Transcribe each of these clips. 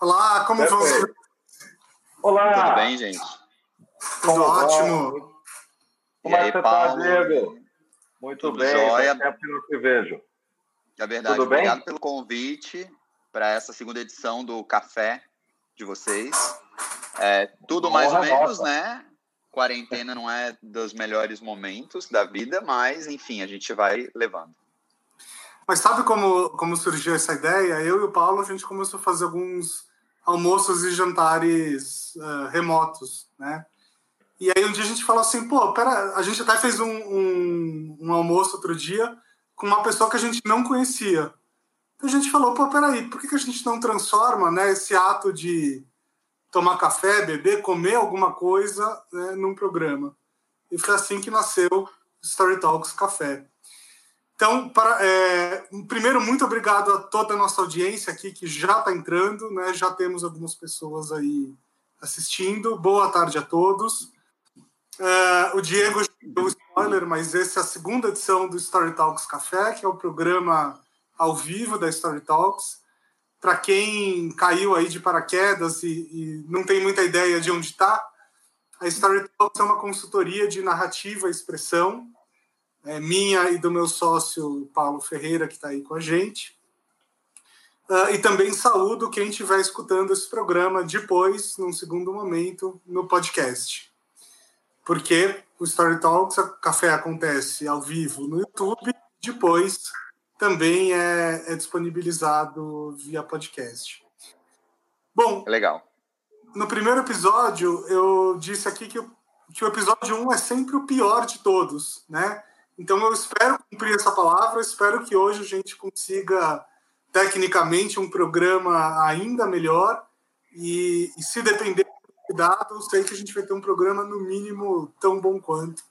Olá, como vão? Olá! Tudo bem, gente? Tudo ótimo. E Como é aí, que você Paulo? tá, Diego? Muito Tudo bem, jóia? faz tempo que não te vejo. É verdade. Tudo bem? Obrigado pelo convite para essa segunda edição do Café de vocês. É, tudo mais ou Honra menos, nossa. né? Quarentena não é dos melhores momentos da vida, mas enfim, a gente vai levando. Mas sabe como, como surgiu essa ideia? Eu e o Paulo, a gente começou a fazer alguns almoços e jantares ah, remotos, né? E aí um dia a gente falou assim, pô, pera, a gente até fez um, um, um almoço outro dia com uma pessoa que a gente não conhecia. Então a gente falou, pô, peraí, por que, que a gente não transforma né, esse ato de tomar café, beber, comer alguma coisa né, num programa? E foi assim que nasceu Story Talks Café. Então, para, é, primeiro, muito obrigado a toda a nossa audiência aqui que já está entrando, né? Já temos algumas pessoas aí assistindo. Boa tarde a todos. É, o Diego deu spoiler, mas essa é a segunda edição do Story Talks Café, que é o programa ao vivo da Story Talks. Para quem caiu aí de paraquedas e, e não tem muita ideia de onde está, a Story Talks é uma consultoria de narrativa e expressão é, minha e do meu sócio Paulo Ferreira, que está aí com a gente. Ah, e também saúdo quem estiver escutando esse programa depois, num segundo momento, no podcast. Porque o Story Talks, o café acontece ao vivo no YouTube, depois também é, é disponibilizado via podcast. Bom, É legal. no primeiro episódio, eu disse aqui que, o- que o episódio 1 é sempre o pior de todos, né? Então eu espero cumprir essa palavra, espero que hoje a gente consiga, tecnicamente, um programa ainda melhor e, e se depender do cuidado, sei que a gente vai ter um programa, no mínimo, tão bom quanto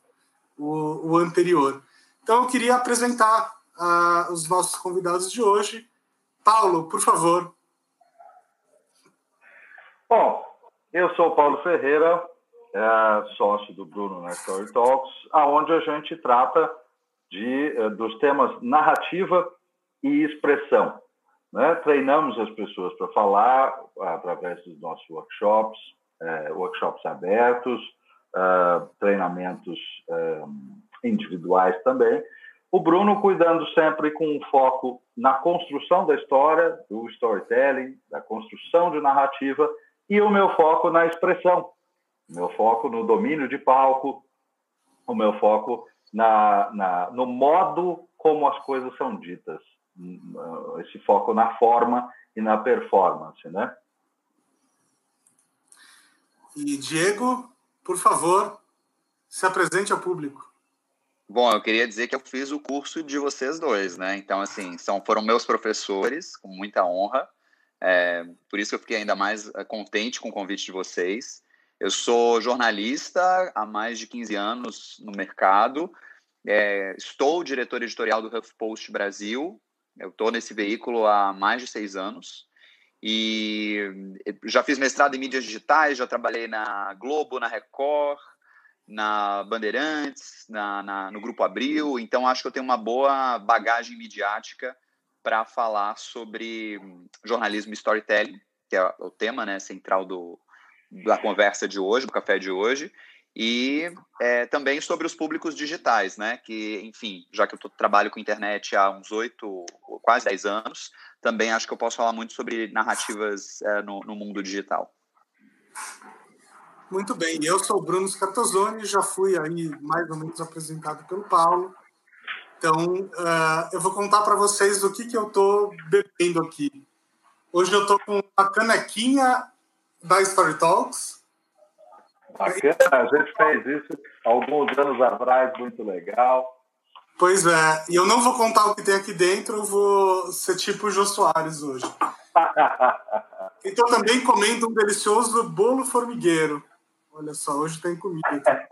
o, o anterior. Então eu queria apresentar ah, os nossos convidados de hoje. Paulo, por favor. Bom, eu sou Paulo Ferreira, é, sócio do Bruno na Story Talks, aonde a gente trata de, eh, dos temas narrativa e expressão. né? Treinamos as pessoas para falar através dos nossos workshops, eh, workshops abertos, ah, treinamentos ah, individuais também. O Bruno cuidando sempre com um foco na construção da história, do storytelling, da construção de narrativa, e o meu foco na expressão, o meu foco no domínio de palco, o meu foco na, na, no modo como as coisas são ditas, Hum, esse foco na forma e na performance, né? E Diego, por favor, se apresente ao público. Bom, eu queria dizer que eu fiz o curso de vocês dois, né? Então, assim, são, foram meus professores, com muita honra. É, por isso que eu fiquei ainda mais é, contente com o convite de vocês. Eu sou jornalista há mais de 15 anos no mercado. É, estou diretor editorial do HuffPost Brasil. Eu estou nesse veículo há mais de seis anos. E já fiz mestrado em mídias digitais, já trabalhei na Globo, na Record, na Bandeirantes, na, na, no Grupo Abril, então acho que eu tenho uma boa bagagem midiática para falar sobre jornalismo e storytelling, que é o tema né, central do, da conversa de hoje, do café de hoje, e é, também sobre os públicos digitais, né, que, enfim, já que eu tô, trabalho com internet há uns oito, quase dez anos, também acho que eu posso falar muito sobre narrativas é, no, no mundo digital. Muito bem, eu sou o Bruno Scartozoni, já fui aí mais ou menos apresentado pelo Paulo. Então, uh, eu vou contar para vocês o que, que eu estou bebendo aqui. Hoje eu estou com uma canequinha da Story Talks. Bacana, a gente fez isso alguns anos atrás, muito legal. Pois é, e eu não vou contar o que tem aqui dentro, eu vou ser tipo o Jô Soares hoje. Estou também comendo um delicioso bolo formigueiro. Olha só, hoje tem comida.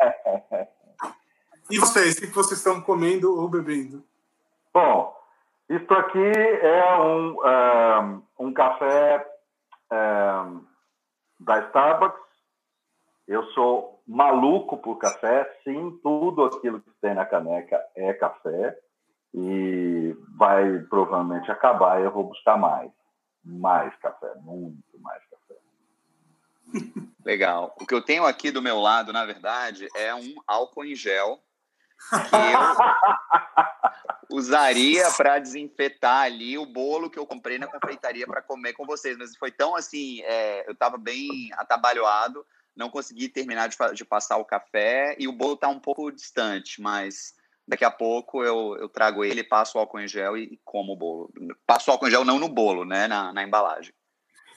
E vocês, o que vocês estão comendo ou bebendo? Bom, isso aqui é um, um, um café um, da Starbucks. Eu sou maluco por café, sim, tudo aquilo que tem na caneca é café. E vai provavelmente acabar e eu vou buscar mais. Mais café, muito mais café. Legal. O que eu tenho aqui do meu lado, na verdade, é um álcool em gel que eu usaria para desinfetar ali o bolo que eu comprei na confeitaria para comer com vocês. Mas foi tão assim, é, eu estava bem atabalhoado, não consegui terminar de, de, passar o café e o bolo está um pouco distante, mas daqui a pouco eu, eu trago ele, passo o álcool em gel e, e como o bolo. Passo o álcool em gel não no bolo, né, na, na embalagem.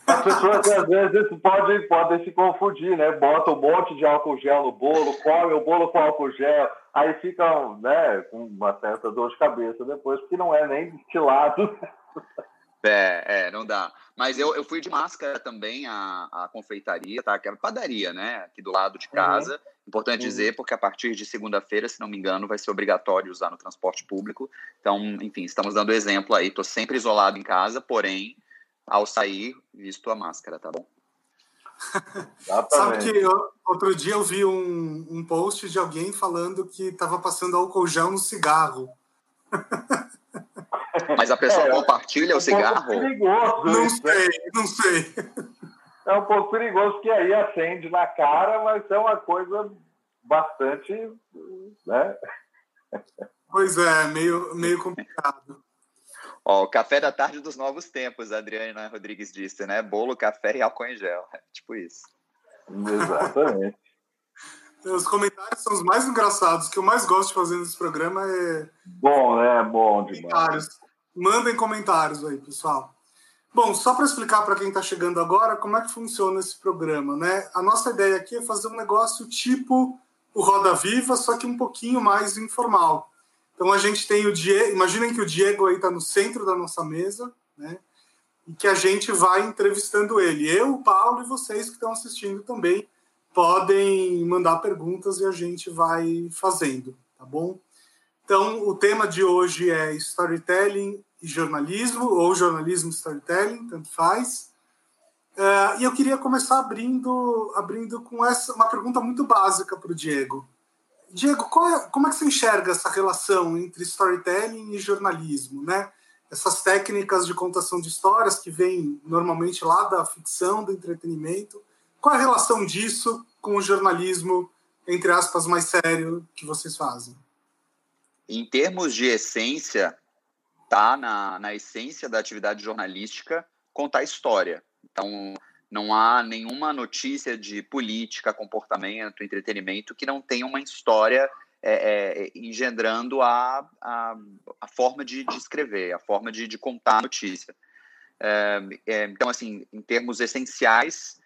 As pessoas às vezes podem, podem se confundir, né? Bota um monte de álcool gel no bolo, come o bolo com álcool gel, aí ficam né, com uma certa dor de cabeça depois, porque não é nem destilado. É, é, não dá. Mas eu, eu fui de máscara também à, à confeitaria, tá? Que era padaria, né? Aqui do lado de casa. Uhum. Importante uhum. dizer, porque a partir de segunda-feira, se não me engano, vai ser obrigatório usar no transporte público. Então, enfim, estamos dando exemplo aí. Estou sempre isolado em casa, porém, ao sair, visto a máscara, tá bom? Sabe que eu, outro dia eu vi um, um post de alguém falando que estava passando álcool gel no cigarro. Mas a pessoa é, compartilha é um o cigarro? Perigoso, não isso, né? sei, né? não sei. É um pouco perigoso, porque aí acende na cara, mas é uma coisa bastante. Né? Pois é, meio, meio complicado. Ó, o café da tarde dos novos tempos, a Adriana Rodrigues disse, né? Bolo, café e álcool em gel. É tipo isso. Exatamente. Os comentários são os mais engraçados. O que eu mais gosto de fazer nesse programa é. Bom, né? Bom demais. Comentários. Mandem comentários aí, pessoal. Bom, só para explicar para quem está chegando agora como é que funciona esse programa, né? A nossa ideia aqui é fazer um negócio tipo o Roda Viva, só que um pouquinho mais informal. Então a gente tem o Diego, imaginem que o Diego aí está no centro da nossa mesa, né? E que a gente vai entrevistando ele. Eu, o Paulo e vocês que estão assistindo também podem mandar perguntas e a gente vai fazendo, tá bom? Então, o tema de hoje é storytelling e jornalismo, ou jornalismo e storytelling, tanto faz. Uh, e eu queria começar abrindo, abrindo com essa uma pergunta muito básica para o Diego. Diego, é, como é que você enxerga essa relação entre storytelling e jornalismo, né? Essas técnicas de contação de histórias que vêm normalmente lá da ficção, do entretenimento. Qual é a relação disso com o jornalismo, entre aspas, mais sério que vocês fazem? Em termos de essência, tá na, na essência da atividade jornalística contar história. Então, não há nenhuma notícia de política, comportamento, entretenimento que não tenha uma história é, é, engendrando a, a, a forma de, de, escrever, a forma de, de contar a notícia. É, é então, assim, em termos essenciais,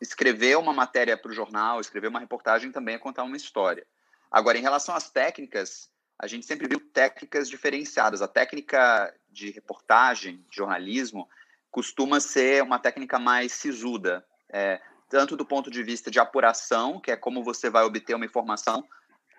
escrever uma matéria para o jornal, escrever uma reportagem também é contar uma história. Agora, em relação às técnicas, a gente sempre viu técnicas diferenciadas. A técnica de reportagem, de jornalismo, costuma ser uma técnica mais sisuda, é, tanto do ponto de vista de apuração, que é como você vai obter uma informação,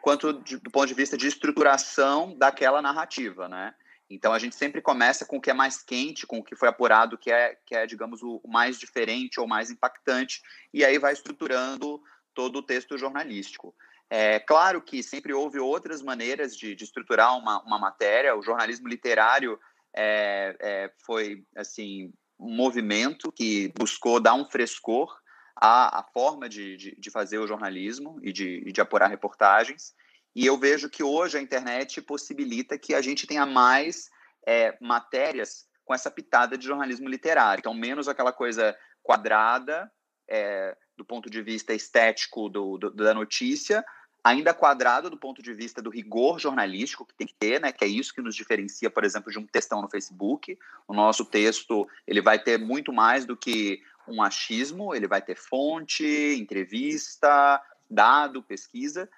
quanto de, do ponto de vista de estruturação daquela narrativa, né? Então a gente sempre começa com o que é mais quente, com o que foi apurado, que é, que é digamos, o mais diferente ou mais impactante, e aí vai estruturando todo o texto jornalístico. É claro que sempre houve outras maneiras de, de estruturar uma, uma matéria. O jornalismo literário é, é, foi assim um movimento que buscou dar um frescor à, à forma de, de, de, fazer o jornalismo e de, de apurar reportagens. E eu vejo que hoje a internet possibilita que a gente tenha mais é, matérias com essa pitada de jornalismo literário. Então, menos aquela coisa quadrada é, do ponto de vista estético do, do, da notícia, ainda quadrado do ponto de vista do rigor jornalístico que tem que ter, né, que é isso que nos diferencia, por exemplo, de um textão no Facebook. O nosso texto, ele vai ter muito mais do que um achismo, ele vai ter fonte, entrevista, dado, pesquisa,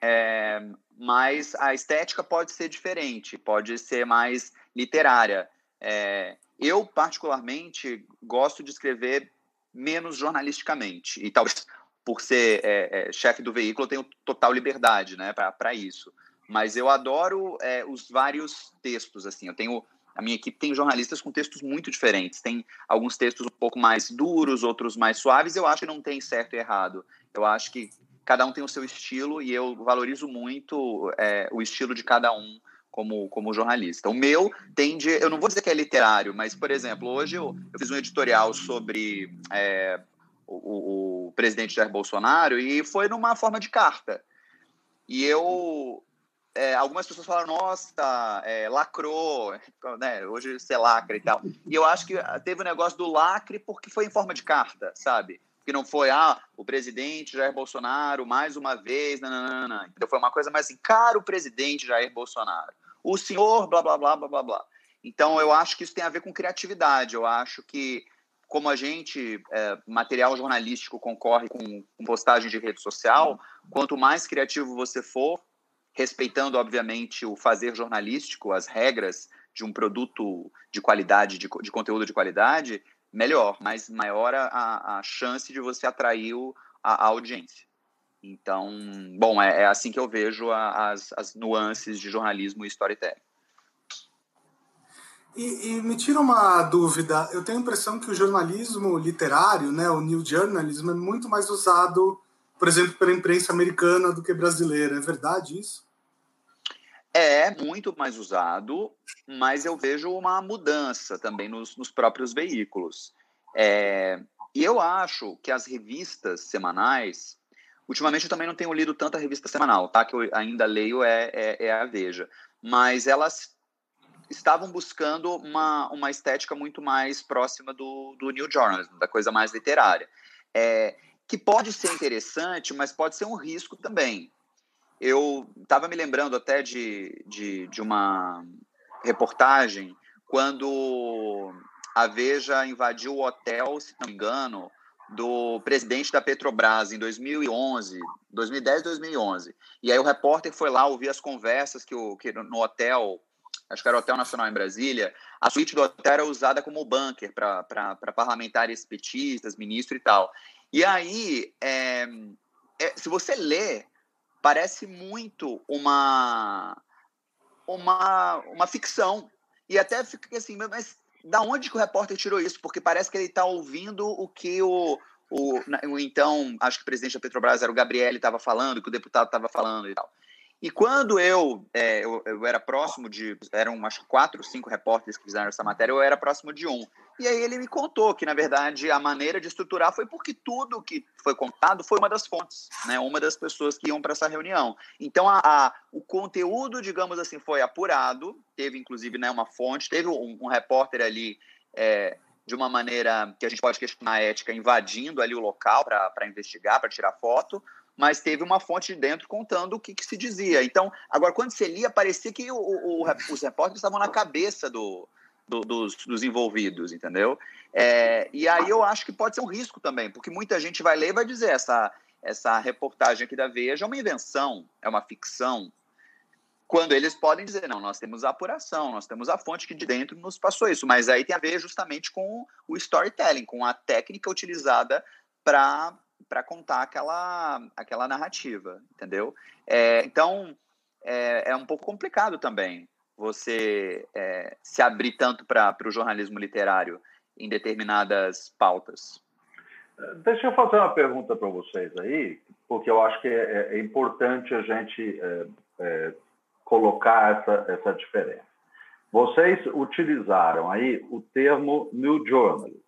é, mas a estética pode ser diferente, pode ser mais literária. É, eu, particularmente, gosto de escrever menos jornalisticamente, e talvez por ser é, é, chefe do veículo, eu tenho total liberdade né, para isso. Mas eu adoro é, os vários textos. assim. Eu tenho a minha equipe tem jornalistas com textos muito diferentes. Tem alguns textos um pouco mais duros, outros mais suaves. Eu acho que não tem certo e errado. Eu acho que cada um tem o seu estilo e eu valorizo muito é, o estilo de cada um como, como jornalista. O meu tende, eu não vou dizer que é literário, mas, por exemplo, hoje eu, eu fiz um editorial sobre é, o, o, presidente Jair Bolsonaro e foi numa forma de carta. E eu. É, algumas pessoas falaram, nossa, é, lacrou, né? Hoje você lacra e tal. E eu acho que teve o um negócio do lacre porque foi em forma de carta, sabe? Que não foi, ah, o presidente Jair Bolsonaro, mais uma vez, nananana. Então foi uma coisa mais assim, caro presidente Jair Bolsonaro. O senhor, blá, blá, blá, blá, blá, blá. Então eu acho que isso tem a ver com criatividade. Eu acho que como a gente, é, material jornalístico concorre com, com postagem de rede social, quanto mais criativo você for, respeitando, obviamente, o fazer jornalístico, as regras de um produto de qualidade, de, de conteúdo de qualidade, melhor, mas maior a, a chance de você atrair o, a, a, audiência. Então, bom, é, é, assim que eu vejo a, as, as nuances de jornalismo e storytelling. E, e, me tira uma dúvida. Eu tenho a impressão que o jornalismo literário, né, o new journalism, é muito mais usado, por exemplo, pela imprensa americana do que brasileira. É verdade isso? É muito mais usado, mas eu vejo uma mudança também nos, nos próprios veículos. É, e eu acho que as revistas semanais, ultimamente eu também não tenho lido tanta revista semanal, tá? Que eu ainda leio é, é, é a Veja, mas elas estavam buscando uma, uma estética muito mais próxima do, do New Journalism, da coisa mais literária. É, que pode ser interessante, mas pode ser um risco também. Eu estava me lembrando até de, de, de uma reportagem quando a Veja invadiu o hotel, se não me engano, do presidente da Petrobras em 2011, 2010, 2011. E aí o repórter foi lá ouvir as conversas que, o, que no hotel acho que era o Hotel Nacional em Brasília, a suíte do hotel era usada como bunker para parlamentares petistas, ministro e tal. E aí, é, é, se você lê, parece muito uma, uma, uma ficção. E até fica assim, mas da onde que o repórter tirou isso? Porque parece que ele está ouvindo o que o, o, o, então, acho que o presidente da Petrobras era o Gabriel, estava falando, que o deputado estava falando e tal. E quando eu, é, eu, eu, era próximo de. Eram umas quatro, cinco repórteres que fizeram essa matéria, eu era próximo de um. E aí ele me contou que, na verdade, a maneira de estruturar foi porque tudo que foi contado foi uma das fontes, né? uma das pessoas que iam para essa reunião. Então, a, a, o conteúdo, digamos assim, foi apurado, teve inclusive né, uma fonte, teve um, um repórter ali. É, de uma maneira que a gente pode questionar a ética, invadindo ali o local para investigar, para tirar foto, mas teve uma fonte de dentro contando o que, que se dizia. Então, agora, quando você lia, parecia que o, o, os repórteres estavam na cabeça do, do, dos, dos, envolvidos, entendeu? É, e aí eu acho que pode ser um risco também, porque muita gente vai ler e vai dizer essa, essa reportagem aqui da Veja é uma invenção, é uma ficção, quando eles podem dizer, não, nós temos a apuração, nós temos a fonte que de dentro nos passou isso, mas aí tem a ver justamente com o storytelling, com a técnica utilizada para para contar aquela, aquela narrativa, entendeu? É, então, é, é, um pouco complicado também você é, se abrir tanto para o jornalismo literário em determinadas pautas. Deixa eu fazer uma pergunta para vocês aí, porque eu acho que é, é importante a gente é, é, colocar essa, essa diferença. Vocês utilizaram aí o termo New Journalism.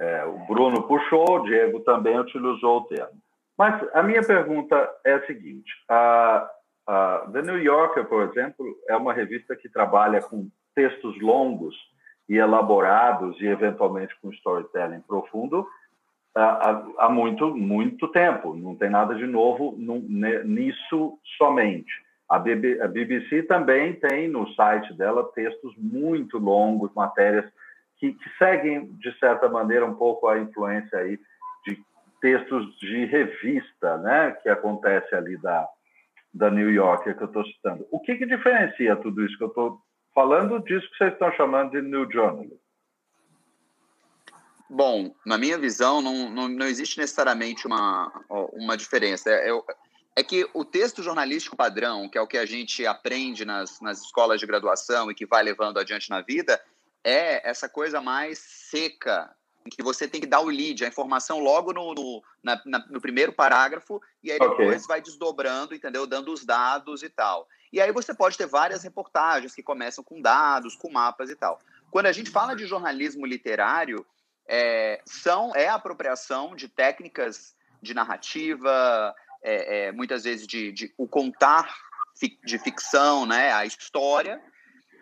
É, o Bruno puxou, o Diego também utilizou o termo. Mas a minha pergunta é a seguinte: a, a The New Yorker, por exemplo, é uma revista que trabalha com textos longos e elaborados e eventualmente com storytelling profundo há, há muito muito tempo. Não tem nada de novo nisso somente. A BBC também tem no site dela textos muito longos, matérias que, que, seguem, de certa maneira, um pouco a influência aí de textos de revista, né, que acontece ali da, da New Yorker que eu estou citando. O que, que diferencia tudo isso que eu estou falando disso que vocês estão chamando de New Journalism? Bom, na minha visão, não, não, não existe necessariamente uma, uma diferença. É, é, é, que o texto jornalístico padrão, que é o que a gente aprende nas, nas escolas de graduação e que vai levando adiante na vida, é essa coisa mais seca, em que você tem que dar o lead, a informação logo no, no, na, na, no primeiro parágrafo, e aí depois okay. vai desdobrando, entendeu? Dando os dados e tal. E aí você pode ter várias reportagens que começam com dados, com mapas e tal. Quando a gente fala de jornalismo literário, é, são é a apropriação de técnicas de narrativa, é, é, muitas vezes de, de, o contar de ficção, né, a história.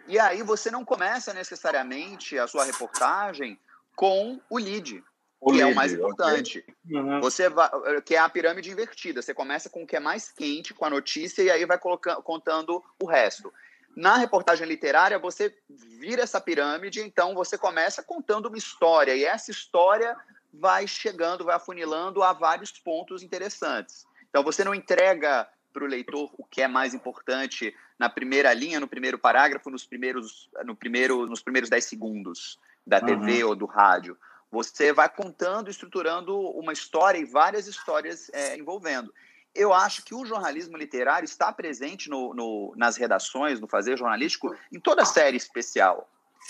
E aí você não começa necessariamente a sua reportagem com o lead, o que lead, é o mais importante. Okay. Uhum. Você vai, que é a pirâmide invertida. Você começa com o que é mais quente, com a notícia, e aí vai colocando, contando o resto. Na reportagem literária, você vira essa pirâmide, então você começa contando uma história, e essa história vai chegando, vai afunilando a vários pontos interessantes. Então você não entrega para o leitor o que é mais importante na primeira linha, no primeiro parágrafo, nos primeiros, no primeiro, nos primeiros 10 segundos da TV uhum. ou do rádio. Você vai contando, estruturando uma história e várias histórias é, envolvendo. Eu acho que o jornalismo literário está presente no, no, nas redações, no fazer jornalístico, em toda série especial.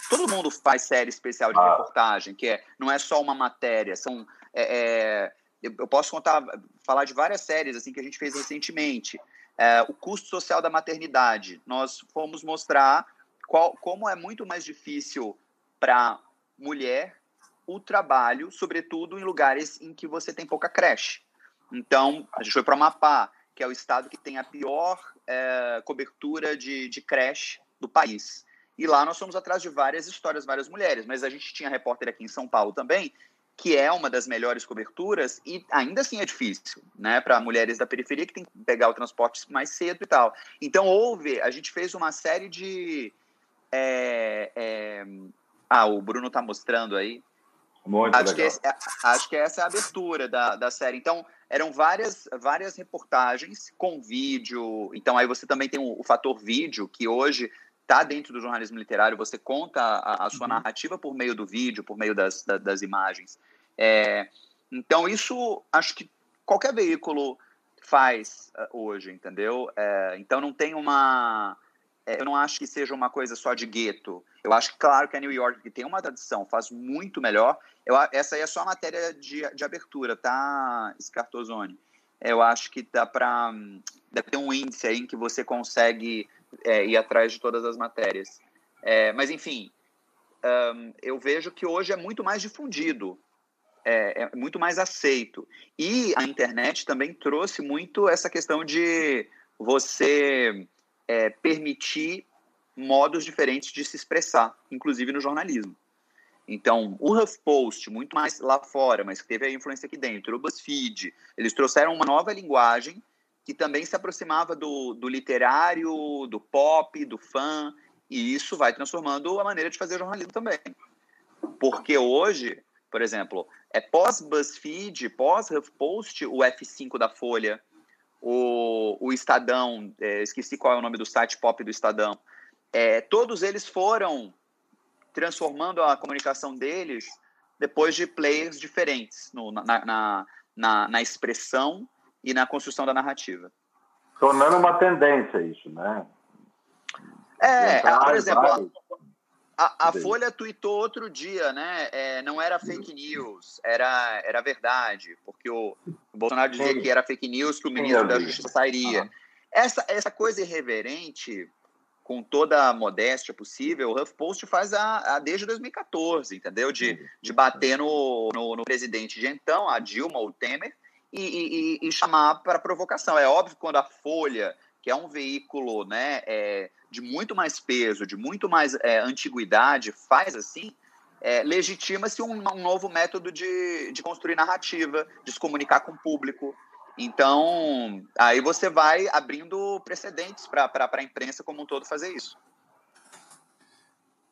Todo mundo faz série especial de ah. reportagem, que é, não é só uma matéria, são é, é, eu posso contar, falar de várias séries assim que a gente fez recentemente. É, o custo social da maternidade. Nós fomos mostrar qual, como é muito mais difícil para mulher o trabalho, sobretudo em lugares em que você tem pouca creche. Então, a gente foi para o Amapá, que é o estado que tem a pior é, cobertura de, de creche do país. E lá nós fomos atrás de várias histórias, várias mulheres. Mas a gente tinha repórter aqui em São Paulo também, que é uma das melhores coberturas, e ainda assim é difícil, né, para mulheres da periferia que tem que pegar o transporte mais cedo e tal. Então, houve, a gente fez uma série de. É, é... Ah, o Bruno está mostrando aí. Muito acho legal. Que acho que essa é a abertura da, da série. Então, eram várias, várias reportagens com vídeo. Então, aí você também tem o, o fator vídeo, que hoje está dentro do jornalismo literário, você conta a, a sua uhum. narrativa por meio do vídeo, por meio das, das, das imagens. É, então, isso acho que qualquer veículo faz uh, hoje, entendeu? É, então, não tem uma. É, eu não acho que seja uma coisa só de gueto. Eu acho que, claro, que a New York, que tem uma tradição, faz muito melhor. Eu, essa aí é só a matéria de, de abertura, tá, Scartozone? Eu acho que dá para. Deve ter um índice aí em que você consegue é, ir atrás de todas as matérias. É, mas, enfim, um, eu vejo que hoje é muito mais difundido, é, é, muito mais aceito. E a internet também trouxe muito essa questão de você é, permitir modos diferentes de se expressar, inclusive no jornalismo. Então, o HuffPost, muito mais lá fora, mas que teve a influência aqui dentro, o BuzzFeed, eles trouxeram uma nova linguagem que também se aproximava do, do literário, do pop, do fã, e isso vai transformando a maneira de fazer jornalismo também. Porque hoje, por exemplo, é pós-BuzzFeed, pós-HuffPost, o F5 da Folha, o, o Estadão, é, esqueci qual é o nome do site pop do Estadão, é, todos eles foram transformando a comunicação deles depois de players diferentes no, na, na, na, na expressão e na construção da narrativa. Tornando uma tendência isso, né? É, por exemplo, a, a, Folha tweetou outro dia, né? É, não era fake news, era, era verdade, porque o, o Bolsonaro dizia Sim. que era fake news, que o ministro Sim, da Justiça sairia. Uhum. Essa, essa coisa irreverente, com toda a modéstia possível, o HuffPost faz a, a desde 2014, entendeu? De, de bater no, no, no presidente de então, a Dilma ou Temer, e, e, e chamar para provocação. É óbvio que quando a Folha, que é um veículo né, é, de muito mais peso, de muito mais é, antiguidade, faz assim, é, legitima-se um, um, novo método de, de construir narrativa, de se comunicar com o público. Então, aí você vai abrindo precedentes para a imprensa como um todo fazer isso.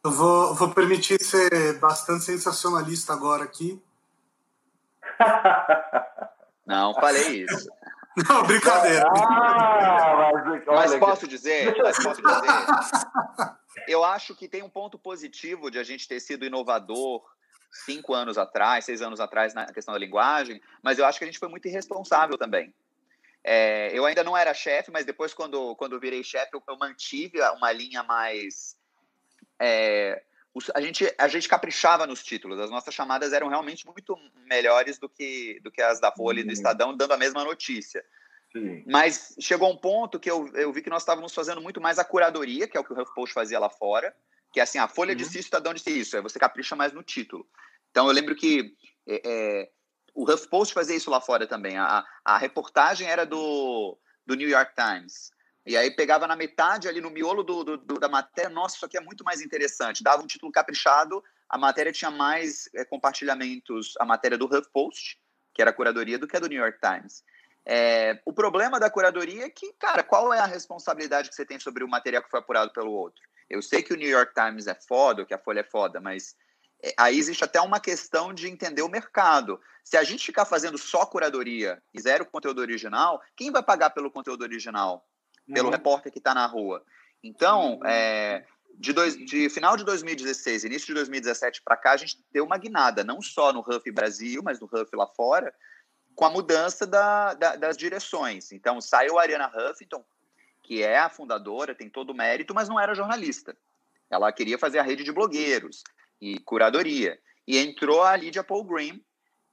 Eu vou, vou permitir ser bastante sensacionalista agora aqui. Não falei isso. Não, brincadeira. Ah, mas, mas posso dizer, mas posso dizer, eu acho que tem um ponto positivo de a gente ter sido inovador cinco anos atrás, seis anos atrás na questão da linguagem, mas eu acho que a gente foi muito irresponsável também. É, eu ainda não era chefe, mas depois, quando, quando virei chefe, eu, eu mantive uma linha mais é, a gente, a gente caprichava nos títulos. As nossas chamadas eram realmente muito melhores do que, do que as da Folha e do uhum. Estadão, dando a mesma notícia. Sim. Mas chegou um ponto que eu, eu vi que nós estávamos fazendo muito mais a curadoria, que é o que o HuffPost fazia lá fora, que é assim, a Folha uhum. disse isso, o Estadão disse isso, aí você capricha mais no título. Então eu lembro que é, é, o HuffPost fazia isso lá fora também. A, a reportagem era do, do New York Times. E aí pegava na metade ali no miolo do, do, do, da matéria, nossa, isso aqui é muito mais interessante. Dava um título caprichado, a matéria tinha mais é, compartilhamentos, a matéria do HuffPost, que era a curadoria, do que a do New York Times. É, o problema da curadoria é que, cara, qual é a responsabilidade que você tem sobre o material que foi apurado pelo outro? Eu sei que o New York Times é foda, que a Folha é foda, mas é, aí existe até uma questão de entender o mercado. Se a gente ficar fazendo só curadoria e zero conteúdo original, quem vai pagar pelo conteúdo original? Pelo uhum. repórter que está na rua. Então, é, de, dois, de, final de 2016, início de 2017 para cá, a gente deu uma guinada, não só no Huff Brasil, mas no Huff lá fora, com a mudança da, da, das direções. Então, saiu a Ariana Huffington, que é a fundadora, tem todo o mérito, mas não era jornalista. Ela queria fazer a rede de blogueiros e curadoria. E entrou a Lydia Paul Green,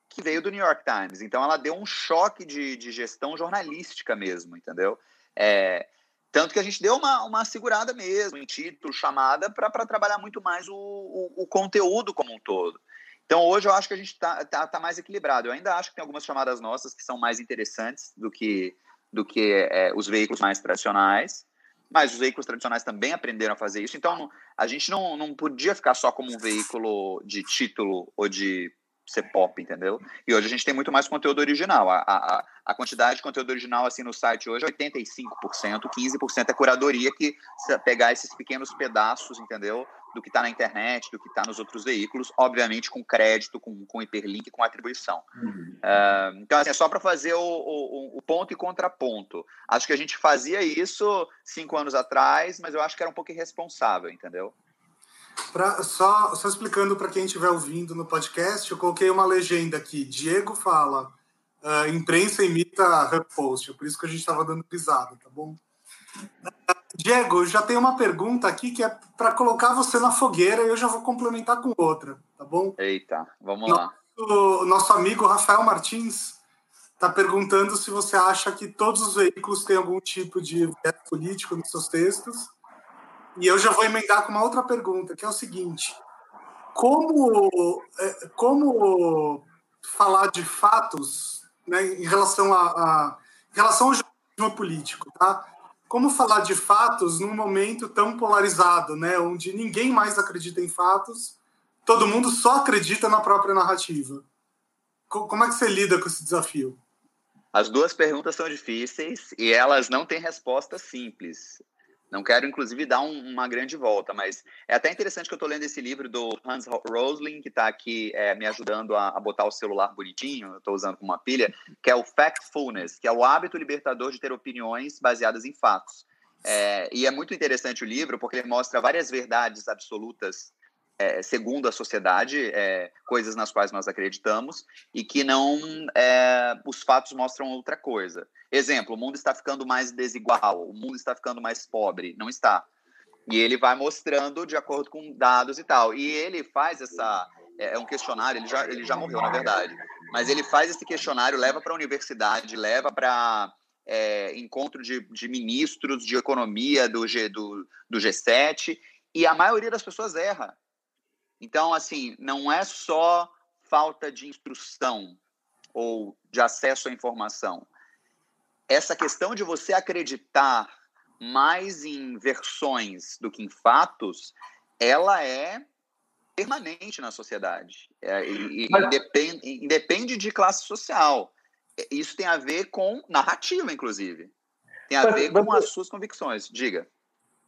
que veio do New York Times. Então, ela deu um choque de, de gestão jornalística mesmo, entendeu? É, tanto que a gente deu uma, uma segurada mesmo em título, chamada, para trabalhar muito mais o, o, o, conteúdo como um todo. Então, hoje eu acho que a gente está tá, tá mais equilibrado. Eu ainda acho que tem algumas chamadas nossas que são mais interessantes do que, do que é, os veículos mais tradicionais, mas os veículos tradicionais também aprenderam a fazer isso. Então, a gente não, não podia ficar só como um veículo de título ou de ser pop, entendeu? E hoje a gente tem muito mais conteúdo original. A, a, a quantidade de conteúdo original assim no site hoje é 85%, 15% é curadoria que pegar esses pequenos pedaços, entendeu? Do que está na internet, do que está nos outros veículos, obviamente com crédito, com, com hiperlink, com atribuição. Uhum. Uh, então, assim, é só para fazer o, o, o, ponto e contraponto. Acho que a gente fazia isso cinco anos atrás, mas eu acho que era um pouco irresponsável, entendeu? Pra, só, só explicando para quem estiver ouvindo no podcast, eu coloquei uma legenda aqui. Diego fala, uh, imprensa imita repost, é por isso que a gente estava dando pisada, tá bom? Uh, Diego, já tem uma pergunta aqui que é para colocar você na fogueira e eu já vou complementar com outra, tá bom? Eita, vamos nosso, lá. Nosso amigo Rafael Martins está perguntando se você acha que todos os veículos têm algum tipo de político nos seus textos e eu já vou emendar com uma outra pergunta, que é o seguinte: como, é, como falar de fatos né, em relação a, a em relação ao jornalismo político, tá? Como falar de fatos num momento tão polarizado, né, onde ninguém mais acredita em fatos, todo mundo só acredita na própria narrativa? Como é que você lida com esse desafio? As duas perguntas são difíceis e elas não têm resposta simples. Não quero, inclusive, dar um, uma grande volta, mas é até interessante que eu estou lendo esse livro do Hans Rosling, que está aqui é, me ajudando a, a, botar o celular bonitinho, estou usando com uma pilha, que é o Factfulness, que é o hábito libertador de ter opiniões baseadas em fatos. É, e é muito interessante o livro, porque ele mostra várias verdades absolutas é, segundo a sociedade, é, coisas nas quais nós acreditamos, e que não é, os fatos mostram outra coisa. Exemplo, o mundo está ficando mais desigual, o mundo está ficando mais pobre. Não está. E ele vai mostrando de acordo com dados e tal. E ele faz essa. É, é um questionário, ele já, ele já morreu, na verdade. Mas ele faz esse questionário, leva para a universidade, leva para. É, encontro de, de, ministros de economia do, G, do, do G7, e a maioria das pessoas erra. Então, assim, não é só falta de instrução ou de acesso à informação. Essa questão de você acreditar mais em versões do que em fatos, ela é permanente na sociedade. É, e, Mas... independe, independe de classe social. Isso tem a ver com narrativa, inclusive. Tem a ver com as suas convicções. Diga.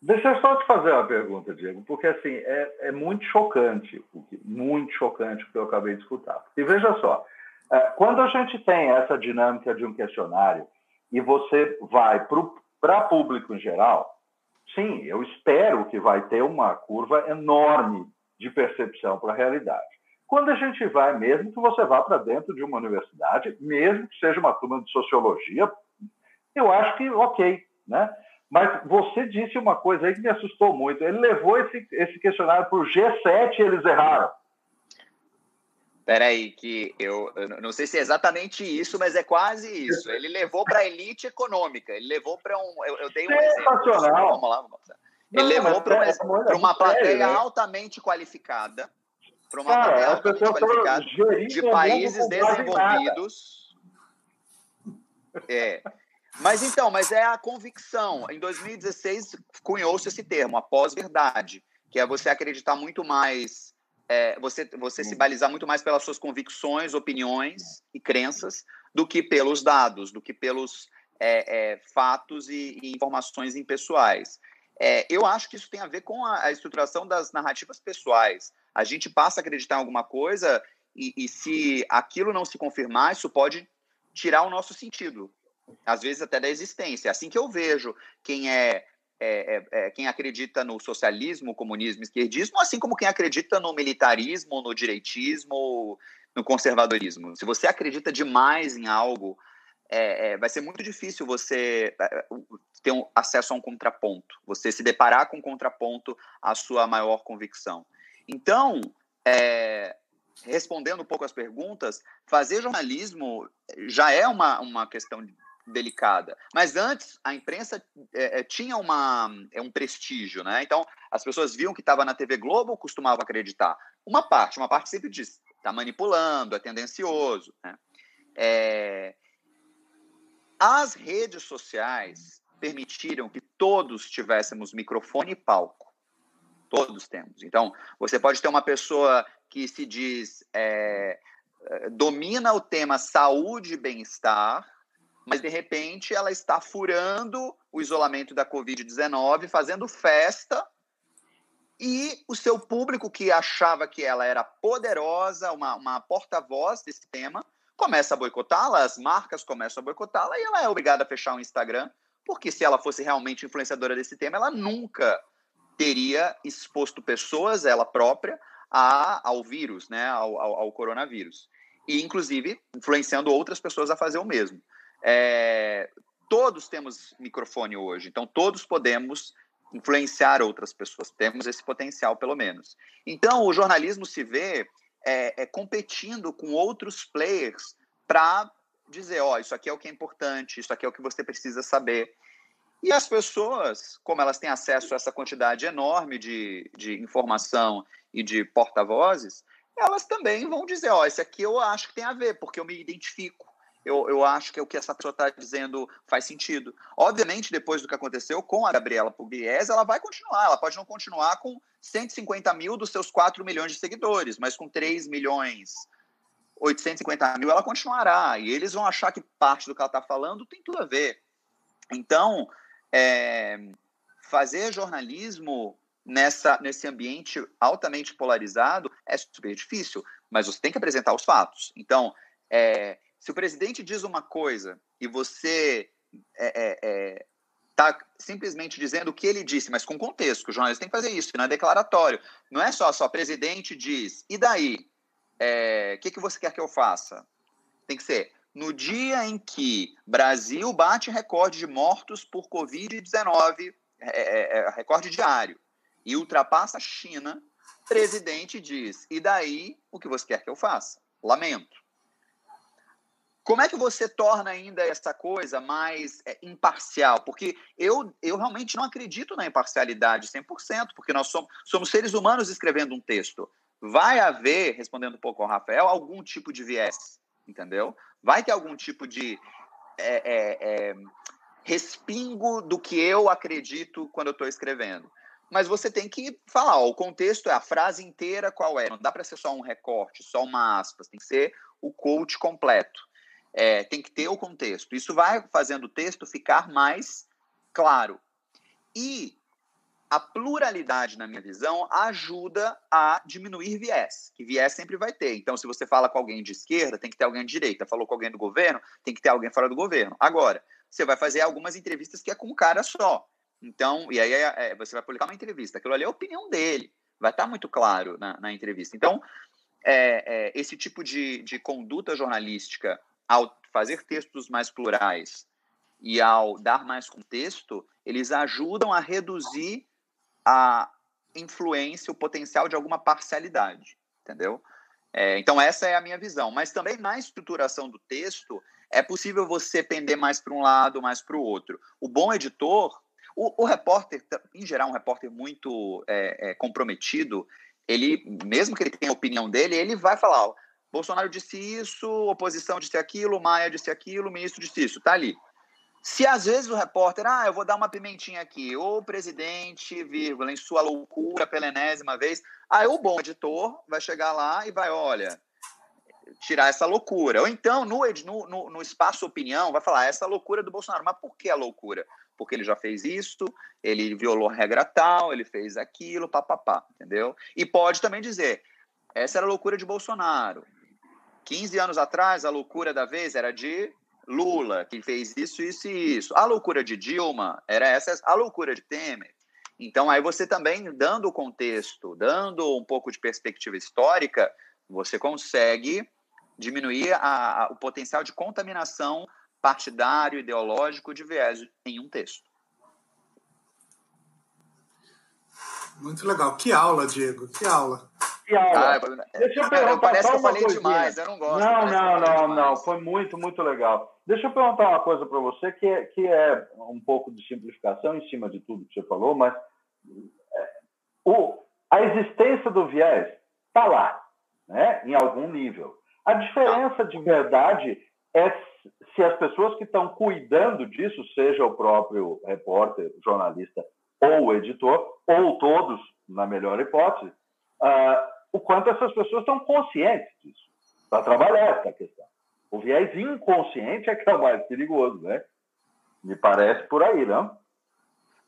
Deixa eu só te fazer uma pergunta, Diego, porque assim é, é muito chocante, muito chocante o que eu acabei de escutar. E veja só, é, quando a gente tem essa dinâmica de um questionário e você vai para público em geral, sim, eu espero que vai ter uma curva enorme de percepção para a realidade. Quando a gente vai, mesmo que você vá para dentro de uma universidade, mesmo que seja uma turma de sociologia, eu acho que ok, né? Mas você disse uma coisa aí que me assustou muito. Ele levou esse, esse questionário para o G7 e eles erraram. Peraí, que eu, eu, não sei se é exatamente isso, mas é quase isso. Ele levou para a elite econômica. Ele levou para um. Eu, eu, dei um exemplo. Vamos lá, vamos lá. Ele não, levou para uma, é, é uma plateia né? altamente qualificada para uma Cara, as pessoas de países desenvolvidos. É. Mas então, mas é a convicção. Em 2016 cunhou-se esse termo, a pós-verdade, que é você acreditar muito mais, é, você, você se balizar muito mais pelas suas convicções, opiniões e crenças do que pelos dados, do que pelos é, é, fatos e, e, informações impessoais. É, eu acho que isso tem a ver com a, a, estruturação das narrativas pessoais. A gente passa a acreditar em alguma coisa e, e se aquilo não se confirmar, isso pode tirar o nosso sentido, às vezes até da existência. É assim que eu vejo quem é, é, é, é quem acredita no socialismo, comunismo, esquerdismo, assim como quem acredita no militarismo, no direitismo, no conservadorismo. Se você acredita demais em algo, é, é, vai ser muito difícil você ter um, acesso a um contraponto, você se deparar com um contraponto à sua maior convicção. Então, respondendo um pouco as perguntas, fazer jornalismo já é uma, uma questão delicada. Mas antes, a imprensa é, é tinha uma, é um prestígio, né? Então, as pessoas viam que estava na TV Globo, costumavam acreditar. Uma parte, uma parte sempre diz, está manipulando, é tendencioso, né? É, as redes sociais permitiram que todos tivéssemos microfone e palco. Todos temos. Então, você pode ter uma pessoa que se diz é, é domina o tema saúde e bem-estar, mas de repente ela está furando o isolamento da Covid-19, fazendo festa, e o seu público que achava que ela era poderosa, uma, uma porta-voz desse tema, começa a boicotá-la, as marcas começam a boicotá-la e ela é obrigada a fechar o Instagram, porque se ela fosse realmente influenciadora desse tema, ela nunca teria exposto pessoas, ela própria, a, ao vírus, né, ao, ao, ao, coronavírus. E, inclusive, influenciando outras pessoas a fazer o mesmo. É, todos temos microfone hoje, então todos podemos influenciar outras pessoas, temos esse potencial, pelo menos. Então, o jornalismo se vê é, é, competindo com outros players para dizer, ó, oh, isso aqui é o que é importante, isso aqui é o que você precisa saber. E as pessoas, como elas têm acesso a essa quantidade enorme de, de informação e de porta-vozes, elas também vão dizer, ó, oh, esse aqui eu acho que tem a ver, porque eu me identifico eu, eu acho que é o que essa pessoa está dizendo faz sentido. Obviamente, depois do que aconteceu com a Gabriela Pugliese, ela vai continuar. Ela pode não continuar com 150 mil dos seus 4 milhões de seguidores, mas com 3 milhões 850 mil ela continuará. E eles vão achar que parte do que ela está falando tem tudo a ver. Então, é, fazer jornalismo nessa, nesse ambiente altamente polarizado é super difícil, mas você tem que apresentar os fatos. Então, é, se o presidente diz uma coisa e você está é, é, é, simplesmente dizendo o que ele disse, mas com contexto, que o jornalista tem que fazer isso, não é declaratório. Não é só, só presidente diz, e daí? O que, que você quer que eu faça? Tem que ser, no dia em que Brasil bate recorde de mortos por Covid-19, é, é, é, recorde diário, e ultrapassa a China, presidente diz, e daí o que você quer que eu faça? Lamento. Como é que você torna ainda essa coisa mais é, imparcial? Porque eu, eu realmente não acredito na imparcialidade 100%, porque nós somos, somos seres humanos escrevendo um texto. Vai haver, respondendo um pouco ao Rafael, algum tipo de viés, entendeu? Vai ter algum tipo de é, é, é respingo do que eu acredito quando eu estou escrevendo. Mas você tem que falar, ó, o contexto é a frase inteira qual é. Não dá para ser só um recorte, só uma aspas, tem que ser o coach completo é, tem que ter o contexto. Isso vai fazendo o texto ficar mais claro. E a pluralidade, na minha visão, ajuda a diminuir viés, que viés sempre vai ter. Então, se você fala com alguém de esquerda, tem que ter alguém de direita. Falou com alguém do governo, tem que ter alguém fora do governo. Agora, você vai fazer algumas entrevistas que é com um cara só. Então, e aí é, é, você vai publicar uma entrevista. Aquilo ali é a opinião dele. Vai estar muito claro na, na entrevista. Então, é, é esse tipo de, de conduta jornalística ao fazer textos mais plurais e ao dar mais contexto, eles ajudam a reduzir a influência, o potencial de alguma parcialidade, entendeu? É, então, essa é a minha visão. Mas também na estruturação do texto, é possível você pender mais para um lado, mais para o outro. O bom editor, o, o, repórter, em geral, um repórter muito é, é, comprometido, ele, mesmo que ele tenha a opinião dele, ele vai falar, ó, Bolsonaro disse isso, oposição disse aquilo, Maia disse aquilo, ministro disse isso, tá ali. Se às vezes o repórter, ah, eu vou dar uma pimentinha aqui, o presidente, vírgula, em sua loucura pela enésima vez, aí o bom editor vai chegar lá e vai, olha, tirar essa loucura. Ou então, no, no, no espaço opinião, vai falar essa loucura do Bolsonaro. Mas por que a loucura? Porque ele já fez isso, ele violou regra tal, ele fez aquilo, papapá, entendeu? E pode também dizer, essa era a loucura de Bolsonaro. 15 anos atrás, a loucura da vez era de Lula, que fez isso, isso e isso. A loucura de Dilma era essa, a loucura de Temer. Então, aí você também, dando o contexto, dando um pouco de perspectiva histórica, você consegue diminuir a, a, o potencial de contaminação partidário, ideológico de viés em um texto. Muito legal. Que aula, Diego. Que aula. Que aula. Ah, Deixa eu perguntar parece que eu falei coisinha. demais, eu não gosto. Não, não, não, não. Foi muito, muito legal. Deixa eu perguntar uma coisa para você, que é, que é um pouco de simplificação em cima de tudo que você falou, mas é, o, a existência do viés está lá, né, em algum nível. A diferença de verdade é se as pessoas que estão cuidando disso, seja o próprio repórter, jornalista ou o editor, ou todos, na melhor hipótese, uh, o quanto essas pessoas estão conscientes disso, para trabalhar essa questão. O viés inconsciente é que é o mais perigoso, né? Me parece por aí, não?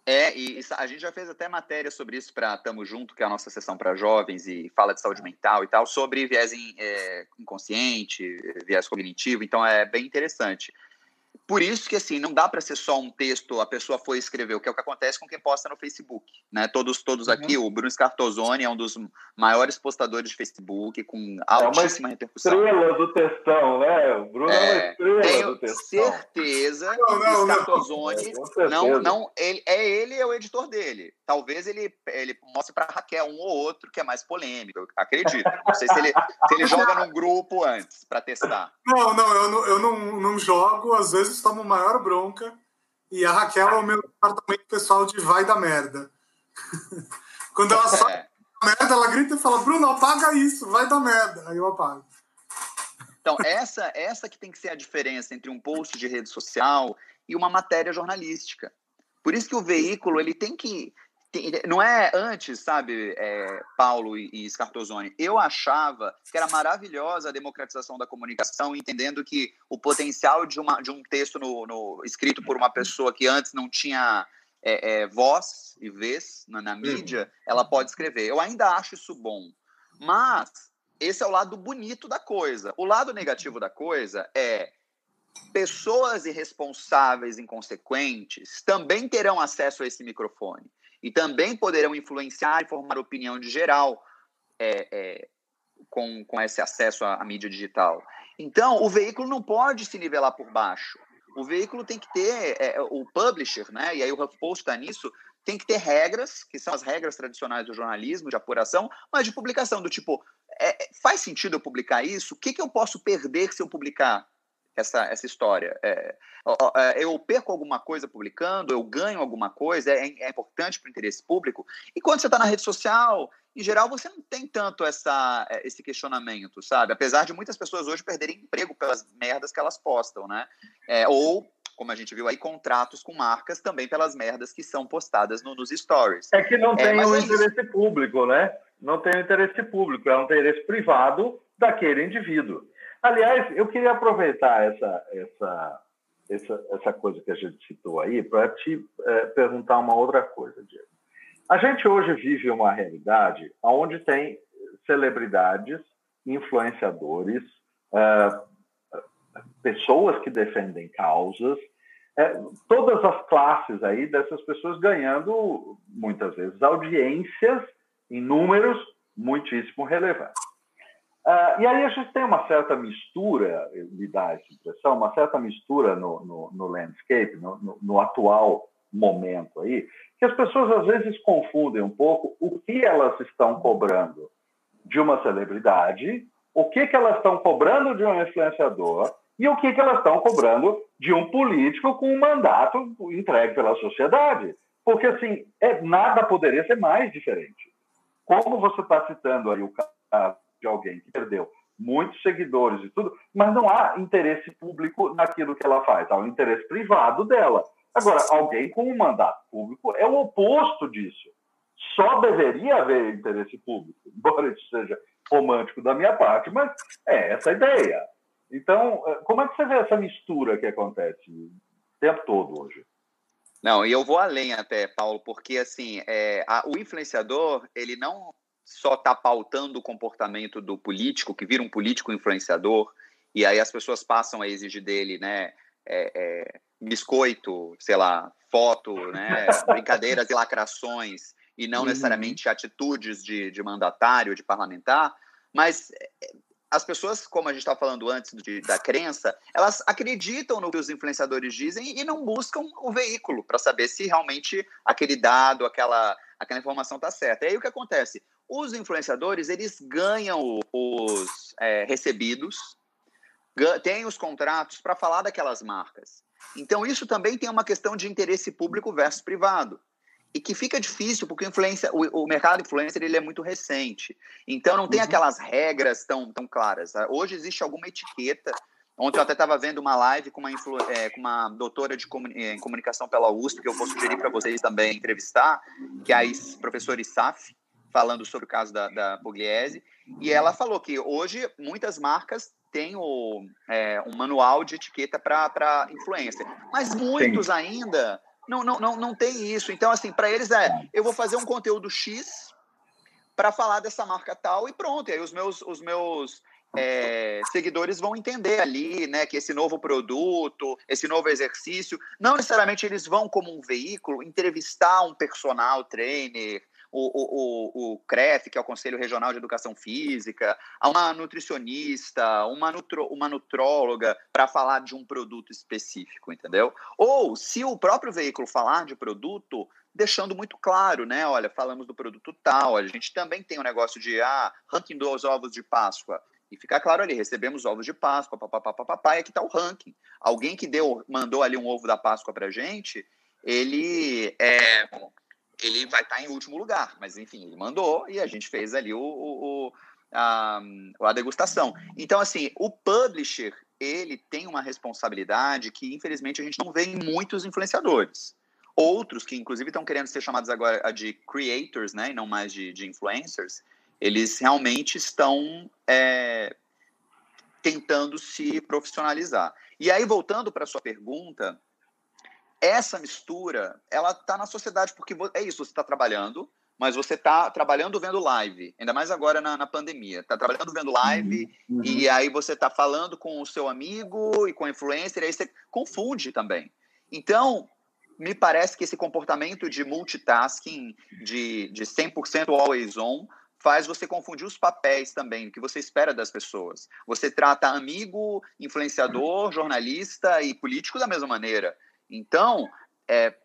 É, e a gente já fez até matéria sobre isso para Tamo Junto, que é a nossa sessão para jovens e fala de saúde mental e tal, sobre viés é, inconsciente, viés cognitivo, então é bem interessante. Por isso que, assim, não dá para ser só um texto, a pessoa foi escrever, o que é o que acontece com quem posta no Facebook, né? Todos, todos aqui, uhum. o Bruno Scartozoni é um dos maiores postadores de Facebook, com altíssima é repercussão. estrela do textão, né? O Bruno é, é uma estrela tenho do textão. certeza não, não, que Scartozoni, não, não, não, ele, é ele é o editor dele. Talvez ele, ele mostre para Raquel um ou outro que é mais polêmico, eu acredito. Não sei se ele, se ele joga num grupo antes para testar. Não, não, eu não, eu não, não jogo, às vezes vezes tomo maior bronca. E a Raquel é o meu departamento pessoal de vai da merda. Quando ela sai é. da merda, ela grita e fala: Bruno, apaga isso, vai da merda. Aí eu apago. Então, essa, essa que tem que ser a diferença entre um post de rede social e uma matéria jornalística. Por isso que o veículo ele tem que não é antes, sabe, é, Paulo e, e Scartozoni, eu achava que era maravilhosa a democratização da comunicação, entendendo que o potencial de, uma, de um texto no, no escrito por uma pessoa que antes não tinha é, é, voz e vez na, na mídia, uhum. ela pode escrever. Eu ainda acho isso bom, mas esse é o lado bonito da coisa. O lado negativo da coisa é pessoas irresponsáveis, inconsequentes, também terão acesso a esse microfone e também poderão influenciar e formar opinião de geral é, é, com, com esse acesso à, à mídia digital. Então, o veículo não pode se nivelar por baixo. O veículo tem que ter, é, o publisher, né, e aí o HuffPost está nisso, tem que ter regras, que são as regras tradicionais do jornalismo, de apuração, mas de publicação, do tipo, é, faz sentido eu publicar isso? O que, que eu posso perder se eu publicar? Essa, essa história. É, é, eu perco alguma coisa publicando, eu ganho alguma coisa, é, é importante para o interesse público. E quando você está na rede social, em geral, você não tem tanto essa, é, esse questionamento, sabe? Apesar de muitas pessoas hoje perderem emprego pelas merdas que elas postam, né? É, ou como a gente viu aí, contratos com marcas também pelas merdas que são postadas no, nos stories. É que não é, tem o um é interesse público, né? Não tem o um interesse público, é um interesse privado daquele indivíduo. Aliás, eu queria aproveitar essa, essa, essa, essa coisa que a gente citou aí para te é, perguntar uma outra coisa, Diego. A gente hoje vive uma realidade onde tem celebridades, influenciadores, é, pessoas que defendem causas, é, todas as classes aí dessas pessoas ganhando muitas vezes audiências em números muitíssimo relevantes. Uh, e aí a gente tem uma certa mistura, me dá essa impressão, uma certa mistura no, no, no landscape, no, no, no, atual momento aí, que as pessoas às vezes confundem um pouco o que elas estão cobrando de uma celebridade, o que, que elas estão cobrando de um influenciador e o que, que elas estão cobrando de um político com um mandato entregue pela sociedade. Porque, assim, é, nada poderia ser mais diferente. como você está citando aí o caso de alguém que perdeu muitos seguidores e tudo, mas não há interesse público naquilo que ela faz, há um interesse privado dela. Agora, alguém com um mandato público é o oposto disso. Só deveria haver interesse público, embora isso seja romântico da minha parte, mas é essa a ideia. Então, eh, como é que você vê essa mistura que acontece o tempo todo hoje? Não, e eu vou além até, Paulo, porque assim, é, a, o influenciador, ele não só está pautando o comportamento do político, que vira um político influenciador, e aí as pessoas passam a exigir dele, né, é, é, biscoito, sei lá, foto, né, brincadeiras e lacrações, e não uhum. necessariamente atitudes de, de mandatário, de parlamentar, mas é, as pessoas, como a gente estava falando antes de, da crença, elas acreditam no que os influenciadores dizem e não buscam o veículo para saber se realmente aquele dado, aquela, aquela informação está certa. E aí o que acontece? Os influenciadores, eles ganham os é, recebidos, têm os contratos para falar daquelas marcas. Então, isso também tem uma questão de interesse público versus privado. E que fica difícil, porque influência, o, o mercado influencer ele é muito recente. Então, não tem uhum. aquelas regras tão, tão claras. Hoje existe alguma etiqueta. Ontem eu até estava vendo uma live com uma, influ, é, com uma doutora de comuni é, comunicação pela USP, que eu vou sugerir para vocês também entrevistar, que é a professora Isaf falando sobre o caso da, da Pugliese, e ela falou que hoje muitas marcas têm o, é, um manual de etiqueta para influência, mas muitos Sim. ainda não, não, não, não tem isso. Então, assim, para eles é, eu vou fazer um conteúdo X para falar dessa marca tal e pronto. E aí os meus, os meus é, seguidores vão entender ali, né, que esse novo produto, esse novo exercício, não necessariamente eles vão como um veículo entrevistar um personal trainer, o, o, o CREF, que é o Conselho Regional de Educação Física, a uma nutricionista, uma, nutro, uma nutróloga para falar de um produto específico, entendeu? Ou se o próprio veículo falar de produto, deixando muito claro, né? Olha, falamos do produto tal, a gente também tem um negócio de ah, ranking dos ovos de Páscoa. E ficar claro ali, recebemos ovos de Páscoa, papapá, papapá, e aqui está o ranking. Alguém que deu, mandou ali um ovo da Páscoa para gente, ele é, ele vai estar tá em último lugar. Mas, enfim, ele mandou e a gente fez ali o, o, o a, a degustação. Então, assim, o publisher, ele tem uma responsabilidade que, infelizmente, a gente não vê em muitos influenciadores. Outros, que inclusive estão querendo ser chamados agora de creators, né, e não mais de, de influencers, eles realmente estão é, tentando se profissionalizar. E aí, voltando para a sua pergunta, essa mistura, ela tá na sociedade, porque é isso, você está trabalhando, mas você está trabalhando vendo live, ainda mais agora na, na pandemia. Está trabalhando vendo live, uhum, uhum. e aí você está falando com o seu amigo e com a influencer, e aí você confunde também. Então, me parece que esse comportamento de multitasking, de, de 100% always on, faz você confundir os papéis também, o que você espera das pessoas. Você trata amigo, influenciador, jornalista e político da mesma maneira. Então, é,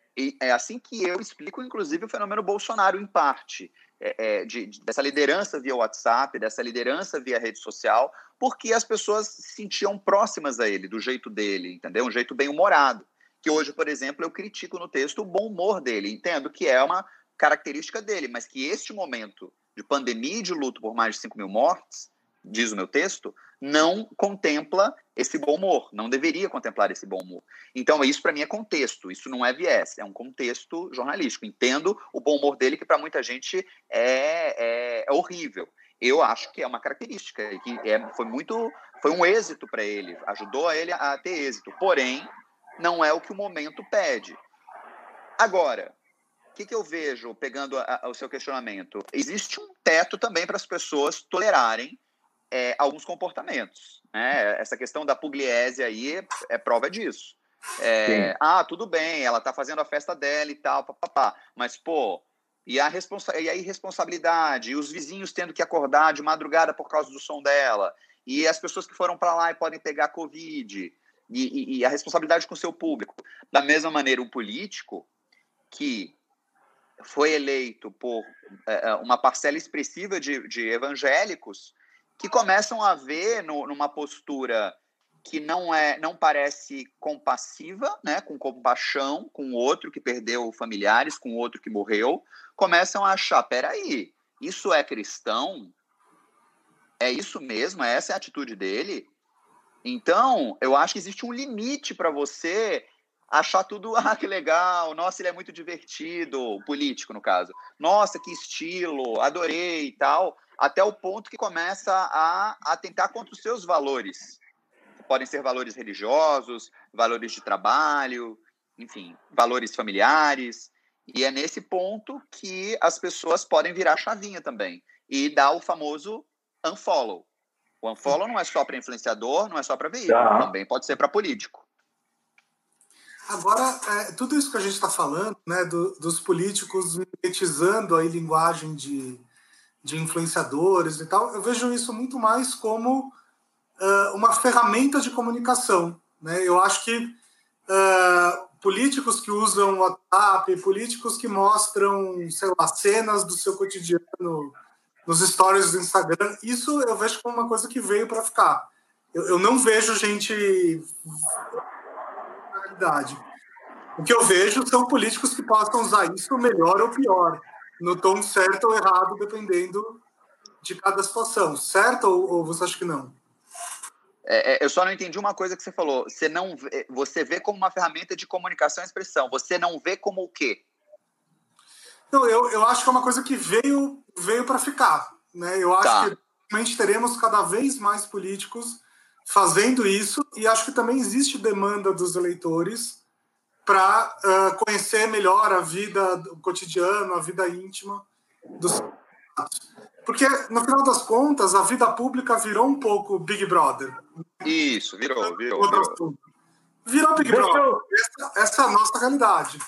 é assim que eu explico, inclusive, o fenômeno Bolsonaro, em parte, é, é, de, dessa liderança via WhatsApp, dessa liderança via rede social, porque as pessoas se sentiam próximas a ele, do jeito dele, entendeu? Um jeito bem humorado. Que hoje, por exemplo, eu critico no texto o bom humor dele, entendo que é uma característica dele, mas que este momento de pandemia e de luto por mais de 5 mil mortes, diz o meu texto, não contempla esse bom humor, não deveria contemplar esse bom humor. Então, isso para mim é contexto, isso não é viés, é um contexto jornalístico. Entendo o bom humor dele, que para muita gente é, é, é, horrível. Eu acho que é uma característica, que é, foi muito, foi um êxito para ele, ajudou ele a ter êxito, porém, não é o que o momento pede. Agora, o que, que, eu vejo, pegando a, a, o seu questionamento? Existe um teto também para as pessoas tolerarem é, alguns comportamentos. Né? Essa questão da pugliese aí é, é prova disso. É, ah, tudo bem, ela tá fazendo a festa dela e tal, papapá. Mas, pô, e a, responsa e a irresponsabilidade, e os vizinhos tendo que acordar de madrugada por causa do som dela, e as pessoas que foram para lá e podem pegar Covid, e, e, e, a responsabilidade com o seu público. Da mesma maneira, um político que foi eleito por é, uma parcela expressiva de, de evangélicos que começam a ver no, numa postura que não é, não parece compassiva, né, com compaixão com o outro que perdeu familiares, com o outro que morreu, começam a achar, peraí, isso é cristão? É isso mesmo? Essa é a atitude dele? Então, eu acho que existe um limite para você achar tudo, ah, que legal, nossa, ele é muito divertido, político no caso. Nossa, que estilo, adorei e tal, até o ponto que começa a atentar contra os seus valores. Podem ser valores religiosos, valores de trabalho, enfim, valores familiares. E é nesse ponto que as pessoas podem virar chavinha também e dar o famoso unfollow. O unfollow não é só para influenciador, não é só para veículo, tá. também pode ser para político. Agora, é, tudo isso que a gente está falando, né, do, dos políticos mimetizando aí linguagem de, de influenciadores e tal, eu vejo isso muito mais como uh, uma ferramenta de comunicação. Né? Eu acho que uh, políticos que usam WhatsApp, políticos que mostram, sei lá, cenas do seu cotidiano nos stories do Instagram, isso eu vejo como uma coisa que veio para ficar. Eu, eu, não vejo gente realidade. O que eu vejo são políticos que possam usar isso melhor ou pior, no tom certo ou errado, dependendo de cada situação. Certo ou, ou você acha que não? É, é, eu só não entendi uma coisa que você falou. Você não vê, você vê como uma ferramenta de comunicação e expressão. Você não vê como o quê? Não, eu, eu acho que é uma coisa que veio veio para ficar. Né? Eu acho tá. que realmente teremos cada vez mais políticos fazendo isso e acho que também existe demanda dos eleitores para uh, conhecer melhor a vida o cotidiano, a vida íntima dos porque no final das contas a vida pública virou um pouco Big Brother. Isso, virou, virou. Virou, virou Big Deixa Brother. Eu... Essa, essa, é a nossa realidade.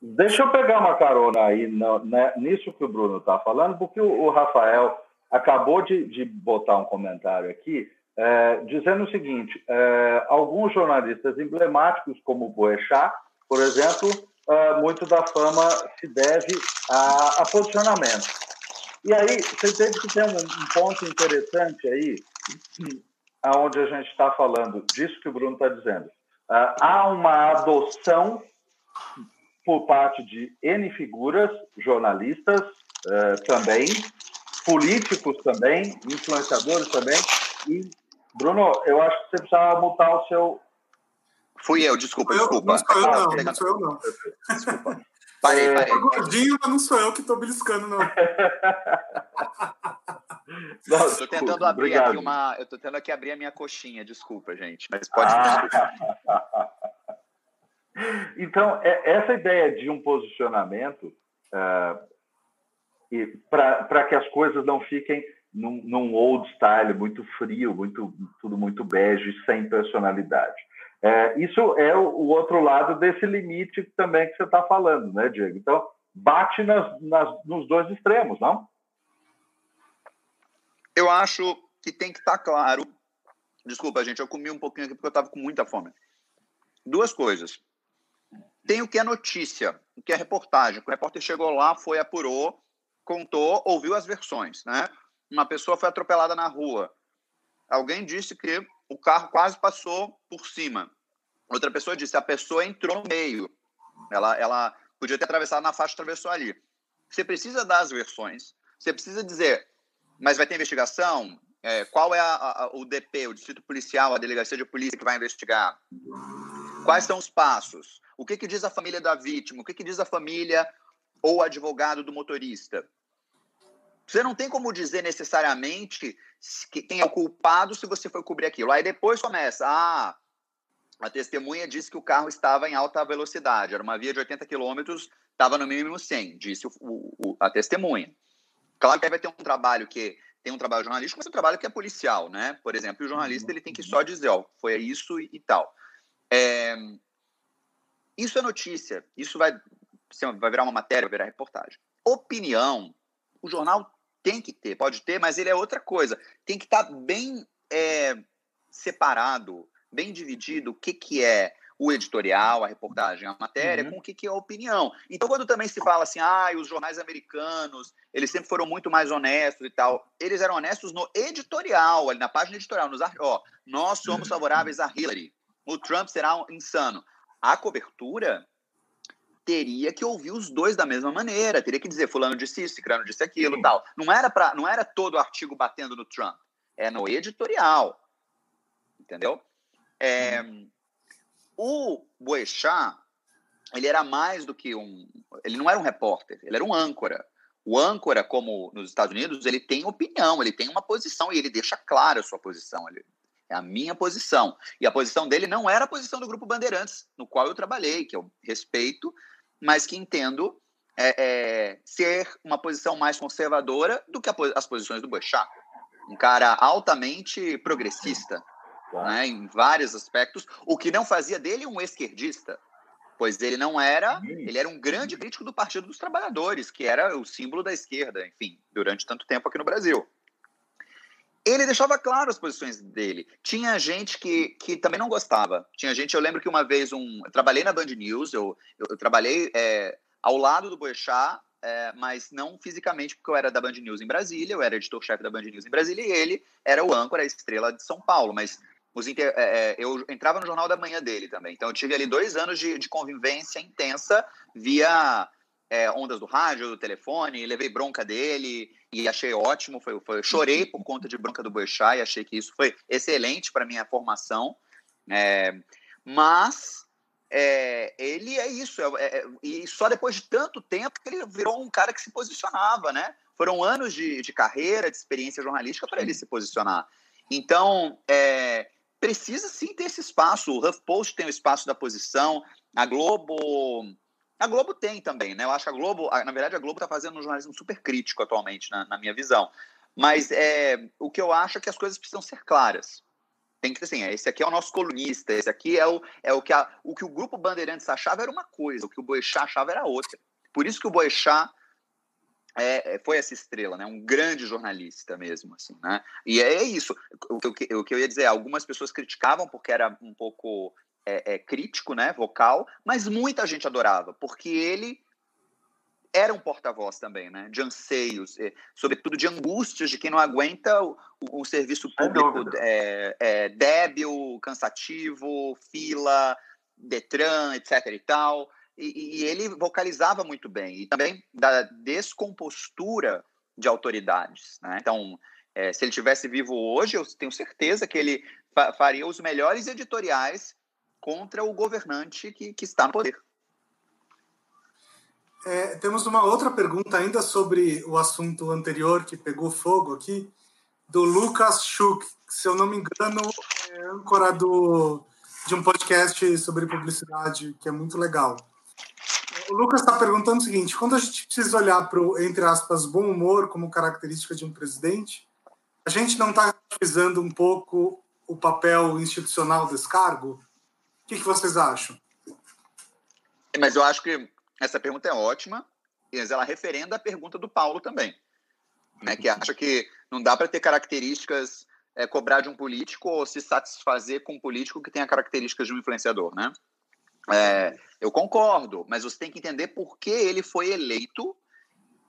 Deixa eu pegar uma carona aí no, né, nisso que o Bruno está falando, porque o, o Rafael acabou de, de, botar um comentário aqui é, dizendo o seguinte: é, alguns jornalistas emblemáticos, como Boechat, por exemplo, é, muito da fama se deve a, a posicionamento. E aí, você entende que tem um, um ponto interessante aí, aonde a gente está falando disso que o Bruno está dizendo. Uh, há uma adoção por parte de N figuras, jornalistas uh, também, políticos também, influenciadores também, e Bruno, eu acho que você precisa mutar o seu. Fui eu, desculpa, eu, desculpa. Não sou eu, não, não sou eu, não. Desculpa. Parei, é, parei. gordinho, mas não sou eu que estou beliscando, não. não estou tentando abrir obrigado. aqui uma. Eu estou tentando aqui abrir a minha coxinha, desculpa, gente. Mas pode. Ah. então, é, essa ideia de um posicionamento uh, para que as coisas não fiquem num, num, old style muito frio, muito tudo muito bege, sem personalidade. É, isso é o, o, outro lado desse limite também que você está falando, né, Diego? Então, bate nas, nas, nos dois extremos, não? Eu acho que tem que estar tá claro. Desculpa, gente, eu comi um pouquinho aqui porque eu estava com muita fome. Duas coisas. Tem o que é notícia, o que é reportagem. O repórter chegou lá, foi, apurou, contou, ouviu as versões, né? Uma pessoa foi atropelada na rua. Alguém disse que o carro quase passou por cima. Outra pessoa disse a pessoa entrou no meio. Ela, ela podia ter atravessado na faixa, atravessou ali. Você precisa dar as versões. Você precisa dizer, mas vai ter investigação? É, qual é a, a, o DP, o Distrito Policial, a Delegacia de Polícia que vai investigar? Quais são os passos? O que, que diz a família da vítima? O que, que diz a família ou advogado do motorista? Você não tem como dizer necessariamente quem é o culpado se você foi cobrir aquilo. Aí depois começa, ah, a testemunha disse que o carro estava em alta velocidade, era uma via de 80 quilômetros, estava no mínimo 100, disse o, o, a testemunha. Claro que aí vai ter um trabalho que tem um trabalho jornalístico, mas um trabalho que é policial, né? Por exemplo, o jornalista ele tem que só dizer, ó, foi isso e, e tal. É, isso é notícia, isso vai, vai virar uma matéria, vai virar reportagem. Opinião, o jornal tem que ter, pode ter, mas ele é outra coisa. Tem que estar tá bem é, separado, bem dividido o que, que é o editorial, a reportagem, a matéria, uhum. com o que, que é a opinião. Então, quando também se fala assim, ah, os jornais americanos, eles sempre foram muito mais honestos e tal, eles eram honestos no editorial, ali na página editorial, nos, ó, nós somos favoráveis a Hillary, o Trump será um insano. A cobertura teria que ouvir os dois da mesma maneira, teria que dizer fulano disse isso, ciclano disse aquilo, Sim. tal. Não era para, não era todo artigo batendo no Trump, é no editorial, entendeu? É, o Boechat, ele era mais do que um, ele não era um repórter, ele era um âncora. O âncora, como nos Estados Unidos, ele tem opinião, ele tem uma posição e ele deixa clara a sua posição. Ele, é a minha posição. E a posição dele não era a posição do Grupo Bandeirantes, no qual eu trabalhei, que eu respeito, mas que entendo é, é, ser uma posição mais conservadora do que a, as posições do Boechat. Um cara altamente progressista, claro. né, em vários aspectos, o que não fazia dele um esquerdista, pois ele não era, ele era um grande crítico do Partido dos Trabalhadores, que era o símbolo da esquerda, enfim, durante tanto tempo aqui no Brasil ele deixava claro as posições dele. Tinha gente que, que também não gostava. Tinha gente, eu lembro que uma vez um, eu trabalhei na Band News, eu, eu, eu trabalhei é, ao lado do Boechat, é, mas não fisicamente, porque eu era da Band News em Brasília, eu era editor-chefe da Band News em Brasília, e ele era o âncora, a estrela de São Paulo, mas inter, é, é eu entrava no Jornal da Manhã dele também, então eu tive ali dois anos de, de convivência intensa via é, ondas do rádio, do telefone, levei bronca dele e achei ótimo. Foi, foi, chorei por conta de bronca do Boechat e achei que isso foi excelente para minha formação. É, mas é, ele é isso, é, é, e só depois de tanto tempo que ele virou um cara que se posicionava, né? Foram anos de, de carreira, de experiência jornalística para ele se posicionar. Então, é, precisa sim ter esse espaço. O HuffPost tem o espaço da posição, a Globo a Globo tem também, né? Eu acho que a Globo, na verdade, a Globo está fazendo um jornalismo super crítico atualmente, na, na, minha visão. Mas é, o que eu acho é que as coisas precisam ser claras. Tem que assim, esse aqui é o nosso colunista, esse aqui é o, é o que a, o que o grupo Bandeirantes achava era uma coisa, o que o Boechat achava era outra. Por isso que o Boechat é, é, foi essa estrela, né? Um grande jornalista mesmo, assim, né? E é, é isso. O que, o que eu ia dizer, algumas pessoas criticavam porque era um pouco é, é, crítico, né, vocal, mas muita gente adorava, porque ele era um porta-voz também, né, de anseios, é, sobretudo de angústias de quem não aguenta o, o serviço público é, é, débil, cansativo, fila, Detran, etc. e tal. E, e, ele vocalizava muito bem, e também da descompostura de autoridades. Né? Então, é, se ele tivesse vivo hoje, eu tenho certeza que ele fa faria os melhores editoriais contra o governante que, que está no poder. É, temos uma outra pergunta ainda sobre o assunto anterior que pegou fogo aqui, do Lucas Schuch, que, se eu não me engano, é âncora do, de um podcast sobre publicidade que é muito legal. O Lucas está perguntando o seguinte: quando a gente precisa olhar para o, entre aspas, bom humor como característica de um presidente, a gente não está utilizando um pouco o papel institucional desse cargo? Que, que vocês acham? Mas eu acho que essa pergunta é ótima, mas ela referenda a pergunta do Paulo também, né, que acha que não dá para ter características, é, cobrar de um político ou se satisfazer com um político que tenha características de um influenciador, né? É, eu concordo, mas você tem que entender por que ele foi eleito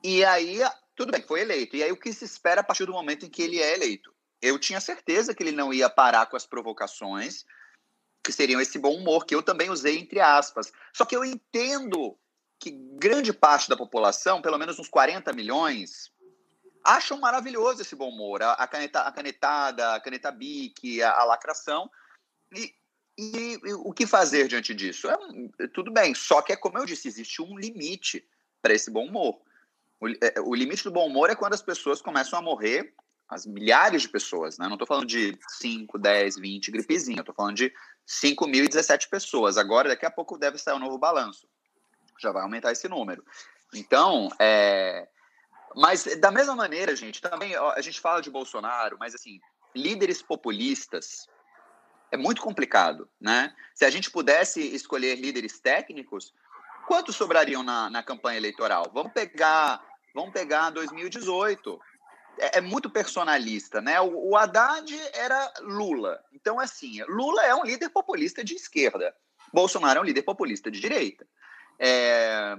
e aí, tudo bem, foi eleito. E aí o que se espera a partir do momento em que ele é eleito? Eu tinha certeza que ele não ia parar com as provocações, que seriam esse bom humor, que eu também usei entre aspas. Só que eu entendo que grande parte da população, pelo menos uns 40 milhões, acham maravilhoso esse bom humor, a, caneta, a canetada, a caneta bique, a, a lacração. E, e, e, o que fazer diante disso? É, tudo bem, só que é como eu disse, existe um limite para esse bom humor. O, é, o limite do bom humor é quando as pessoas começam a morrer as milhares de pessoas, né? Não estou falando de 5, 10, 20 gripezinha, estou falando de 5.017 pessoas. Agora, daqui a pouco deve sair um novo balanço. Já vai aumentar esse número. Então, é... mas da mesma maneira, gente, também a gente fala de Bolsonaro, mas assim, líderes populistas é muito complicado, né? Se a gente pudesse escolher líderes técnicos, quantos sobrariam na, na campanha eleitoral? Vamos pegar, vamos pegar 2018 é, é, muito personalista, né? O, o Haddad era Lula. Então, assim, Lula é um líder populista de esquerda. Bolsonaro é um líder populista de direita. É...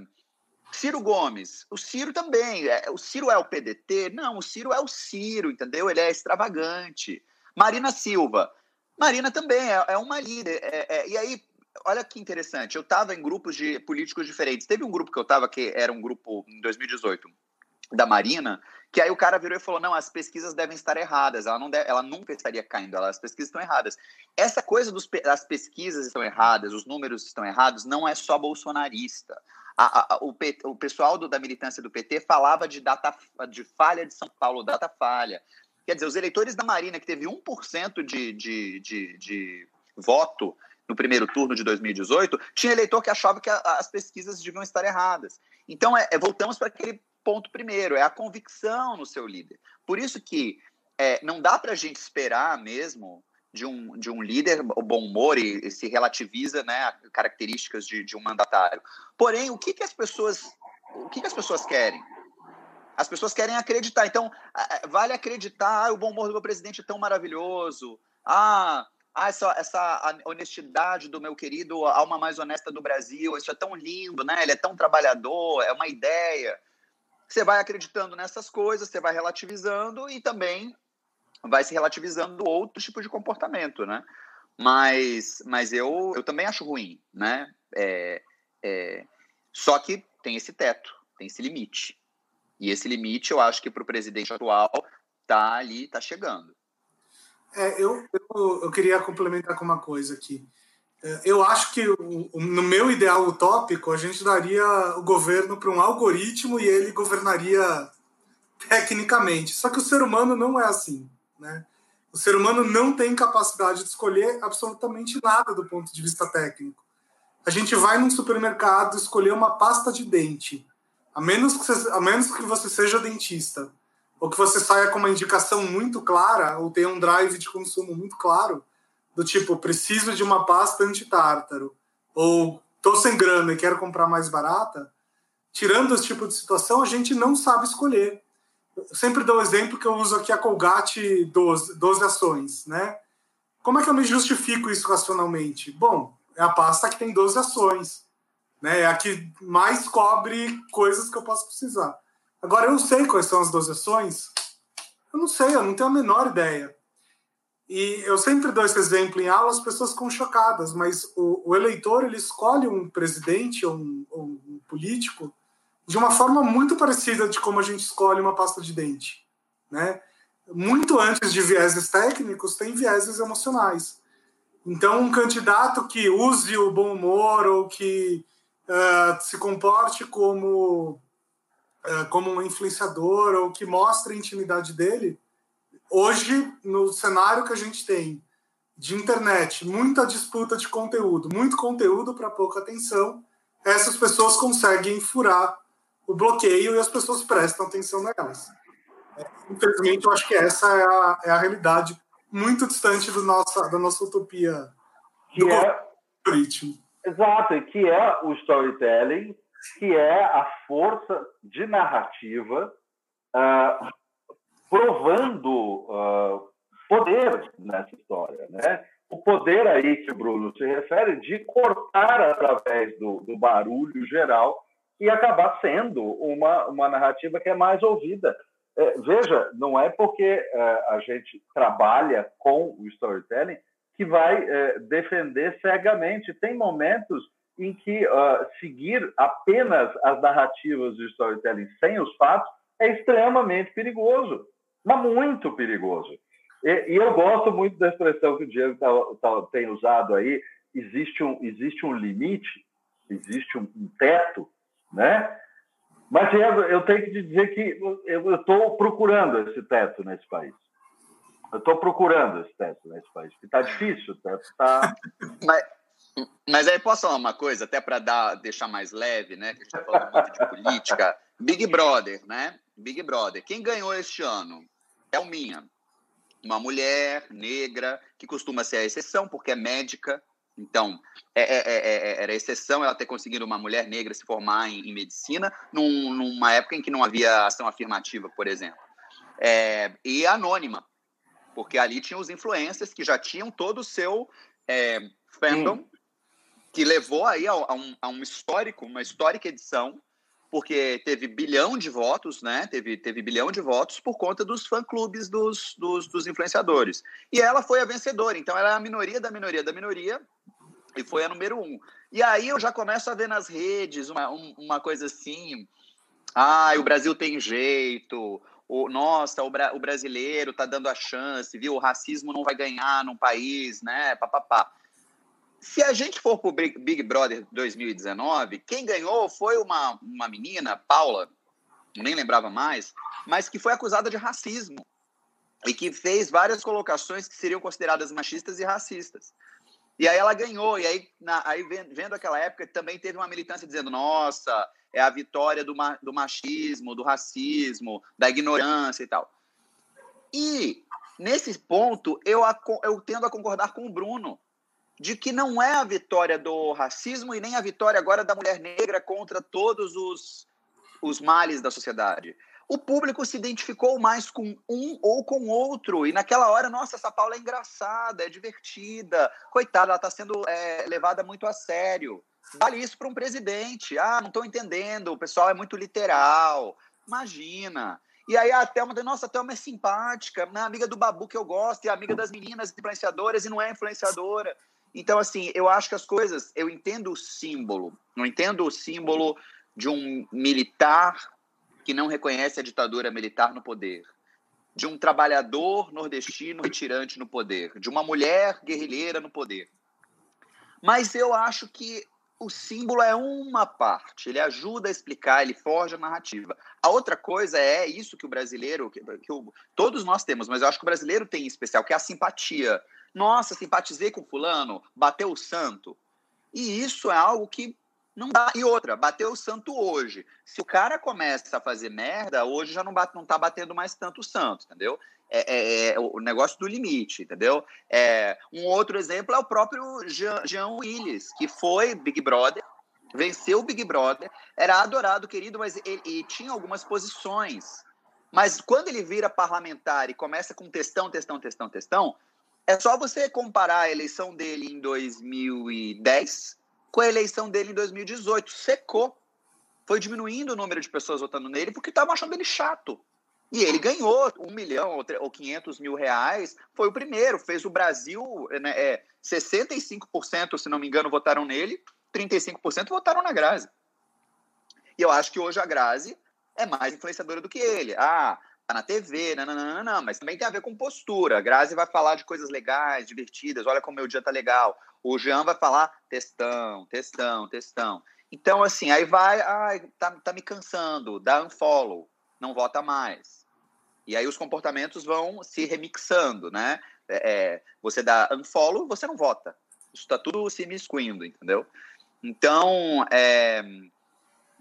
Ciro Gomes, o Ciro também. É, o Ciro é o PDT? Não, o Ciro é o Ciro, entendeu? Ele é extravagante. Marina Silva. Marina também é, é uma líder. É, é, e aí, olha que interessante, eu estava em grupos de políticos diferentes. Teve um grupo que eu estava que era um grupo em 2018 da Marina, que aí o cara virou e falou: não, as pesquisas devem estar erradas, ela, não deve, ela nunca estaria caindo, ela, as pesquisas estão erradas. Essa coisa dos as pesquisas estão erradas, os números estão errados, não é só bolsonarista. A, a, o, o, pessoal do, da militância do PT falava de data de falha de São Paulo, data falha. Quer dizer, os eleitores da Marina, que teve 1% de, de, de, de voto no primeiro turno de 2018, tinha eleitor que achava que a, as pesquisas deviam estar erradas. Então, é, é voltamos para aquele ponto primeiro, é a convicção no seu líder. Por isso que é, não dá para a gente esperar mesmo de um, de um líder o bom humor e, e se relativiza né, características de, de um mandatário. Porém, o que, que as pessoas o que, que as pessoas querem? As pessoas querem acreditar. Então, vale acreditar, ah, o bom humor do meu presidente é tão maravilhoso. Ah, ah essa, essa honestidade do meu querido alma mais honesta do Brasil, isso é tão lindo, né? Ele é tão trabalhador, é uma ideia. Você vai acreditando nessas coisas, você vai relativizando e também vai se relativizando outro tipo de comportamento, né? Mas, mas eu, eu também acho ruim, né? É, é, só que tem esse teto, tem esse limite. E esse limite, eu acho que para o presidente atual tá ali, tá chegando. É, eu, eu, eu, queria complementar com uma coisa aqui. É, eu acho que no meu ideal utópico, a gente daria o governo para um algoritmo e ele governaria tecnicamente. Só que o ser humano não é assim. Né? O ser humano não tem capacidade de escolher absolutamente nada do ponto de vista técnico. A gente vai num supermercado escolher uma pasta de dente a menos que você, a menos que você seja dentista, ou que você saia com uma indicação muito clara, ou tenha um drive de consumo muito claro, do tipo, preciso de uma pasta antitártaro, ou tô sem grana e quero comprar mais barata, tirando esse tipo de situação, a gente não sabe escolher. Eu sempre dou o exemplo que eu uso aqui a Colgate 12, 12 ações, né? Como é que eu me justifico isso racionalmente? Bom, é a pasta que tem 12 ações. Né? É a que mais cobre coisas que eu posso precisar. Agora, eu sei quais são as 12 ações? Eu não sei, eu não tenho a menor ideia. E eu sempre dou esse exemplo em aula, as pessoas ficam chocadas, mas o, o eleitor ele escolhe um presidente ou um, ou um, político de uma forma muito parecida de como a gente escolhe uma pasta de dente. Né? Muito antes de vieses técnicos, tem vieses emocionais. Então, um candidato que use o bom humor ou que uh, se comporte como, uh, como um influenciador ou que mostre a intimidade dele, hoje, no cenário que a gente tem de internet, muita disputa de conteúdo, muito conteúdo para pouca atenção, essas pessoas conseguem furar o bloqueio e as pessoas prestam atenção nelas. É, infelizmente, eu acho que essa é a, é a realidade muito distante do nossa, da nossa utopia do é... algoritmo. Exato, que é o storytelling, que é a força de narrativa uh, provando uh, poder nessa história, né? O poder aí que o Bruno se refere de cortar através do, do barulho geral e acabar sendo uma, uma narrativa que é mais ouvida. É, veja, não é porque é, a gente trabalha com o storytelling que vai é, defender cegamente. Tem momentos em que uh, seguir apenas as narrativas do storytelling sem os fatos é extremamente perigoso, mas muito perigoso. E, e eu gosto muito da expressão que o Diego tá, tá, tem usado aí, existe um, existe um limite, existe um, um teto, né? Mas, Diego, eu tenho que te dizer que eu estou procurando esse teto nesse país. Eu estou procurando esse teto nesse país, porque está difícil, o teto está. mas, mas aí posso falar uma coisa, até para deixar mais leve, né? Que a gente está falando muito de política. Big Brother, né? Big Brother. Quem ganhou este ano? É o Minha. Uma mulher negra, que costuma ser a exceção, porque é médica. Então, é, é, é, era exceção ela ter conseguido uma mulher negra se formar em, em medicina, num, numa época em que não havia ação afirmativa, por exemplo. e anônima porque ali tinha os influencers que já tinham todo o seu é, fandom, hum. que levou aí a, a, um, a, um, histórico, uma histórica edição, porque teve bilhão de votos, né? Teve, teve bilhão de votos por conta dos fã-clubes dos, dos, dos influenciadores. E ela foi a vencedora, então ela é a minoria da minoria da minoria, E foi a número um. E aí eu já começo a ver nas redes uma, uma coisa assim. Ah, o Brasil tem jeito. O, nossa, o, bra, o brasileiro tá dando a chance, viu? O racismo não vai ganhar num país, né? Papapá. Se a gente for pro Big Brother 2019, quem ganhou foi uma, uma menina, Paula, nem lembrava mais, mas que foi acusada de racismo e que fez várias colocações que seriam consideradas machistas e racistas. E aí ela ganhou, e aí, na, aí vendo aquela época, também teve uma militância dizendo: nossa, é a vitória do, ma, do machismo, do racismo, da ignorância e tal. E nesse ponto, eu, eu tendo a concordar com o Bruno, de que não é a vitória do racismo e nem a vitória agora da mulher negra contra todos os, os males da sociedade o público se identificou mais com um ou com outro. E naquela hora, nossa, essa Paula é engraçada, é divertida. Coitada, ela está sendo é, levada muito a sério. Vale isso para um presidente. Ah, não estou entendendo, o pessoal é muito literal. Imagina. E aí a Thelma, nossa, a Thelma é simpática, é amiga do Babu que eu gosto, e amiga das meninas influenciadoras e não é influenciadora. Então, assim, eu acho que as coisas, eu entendo o símbolo, não entendo o símbolo de um militar que não reconhece a ditadura militar no poder, de um trabalhador nordestino retirante no poder, de uma mulher guerrilheira no poder. Mas eu acho que o símbolo é uma parte, ele ajuda a explicar, ele forja a narrativa. A outra coisa é isso que o brasileiro, que, que o, todos nós temos, mas eu acho que o brasileiro tem em especial, que é a simpatia. Nossa, simpatizei com fulano, bateu o santo. E isso é algo que não dá. E outra, bateu o santo hoje. Se o cara começa a fazer merda, hoje já não, bate, não tá batendo mais tanto o santo, entendeu? É, é, é o negócio do limite, entendeu? É, um outro exemplo é o próprio Jean, Jean Willis, que foi Big Brother, venceu o Big Brother, era adorado, querido, mas ele, ele tinha algumas posições. Mas quando ele vira parlamentar e começa com testão, testão, testão, testão, é só você comparar a eleição dele em 2010 com a eleição dele em 2018. Secou. Foi diminuindo o número de pessoas votando nele porque estavam achando ele chato. E ele ganhou um milhão ou 500 mil reais. Foi o primeiro. Fez o Brasil. Né, é, 65%, se não me engano, votaram nele. 35% votaram na Grazi. E eu acho que hoje a Grazi é mais influenciadora do que ele. Ah, tá na TV, não, não, não, mas também tem a ver com postura. A Grazi vai falar de coisas legais, divertidas, olha como meu dia tá legal. O Jean vai falar textão, textão, textão. Então, assim, aí vai, ai, tá, tá me cansando, dá unfollow, não vota mais. E aí os comportamentos vão se remixando, né? É, é você dá unfollow, você não vota. Isso tá tudo se miscuindo, entendeu? Então, é,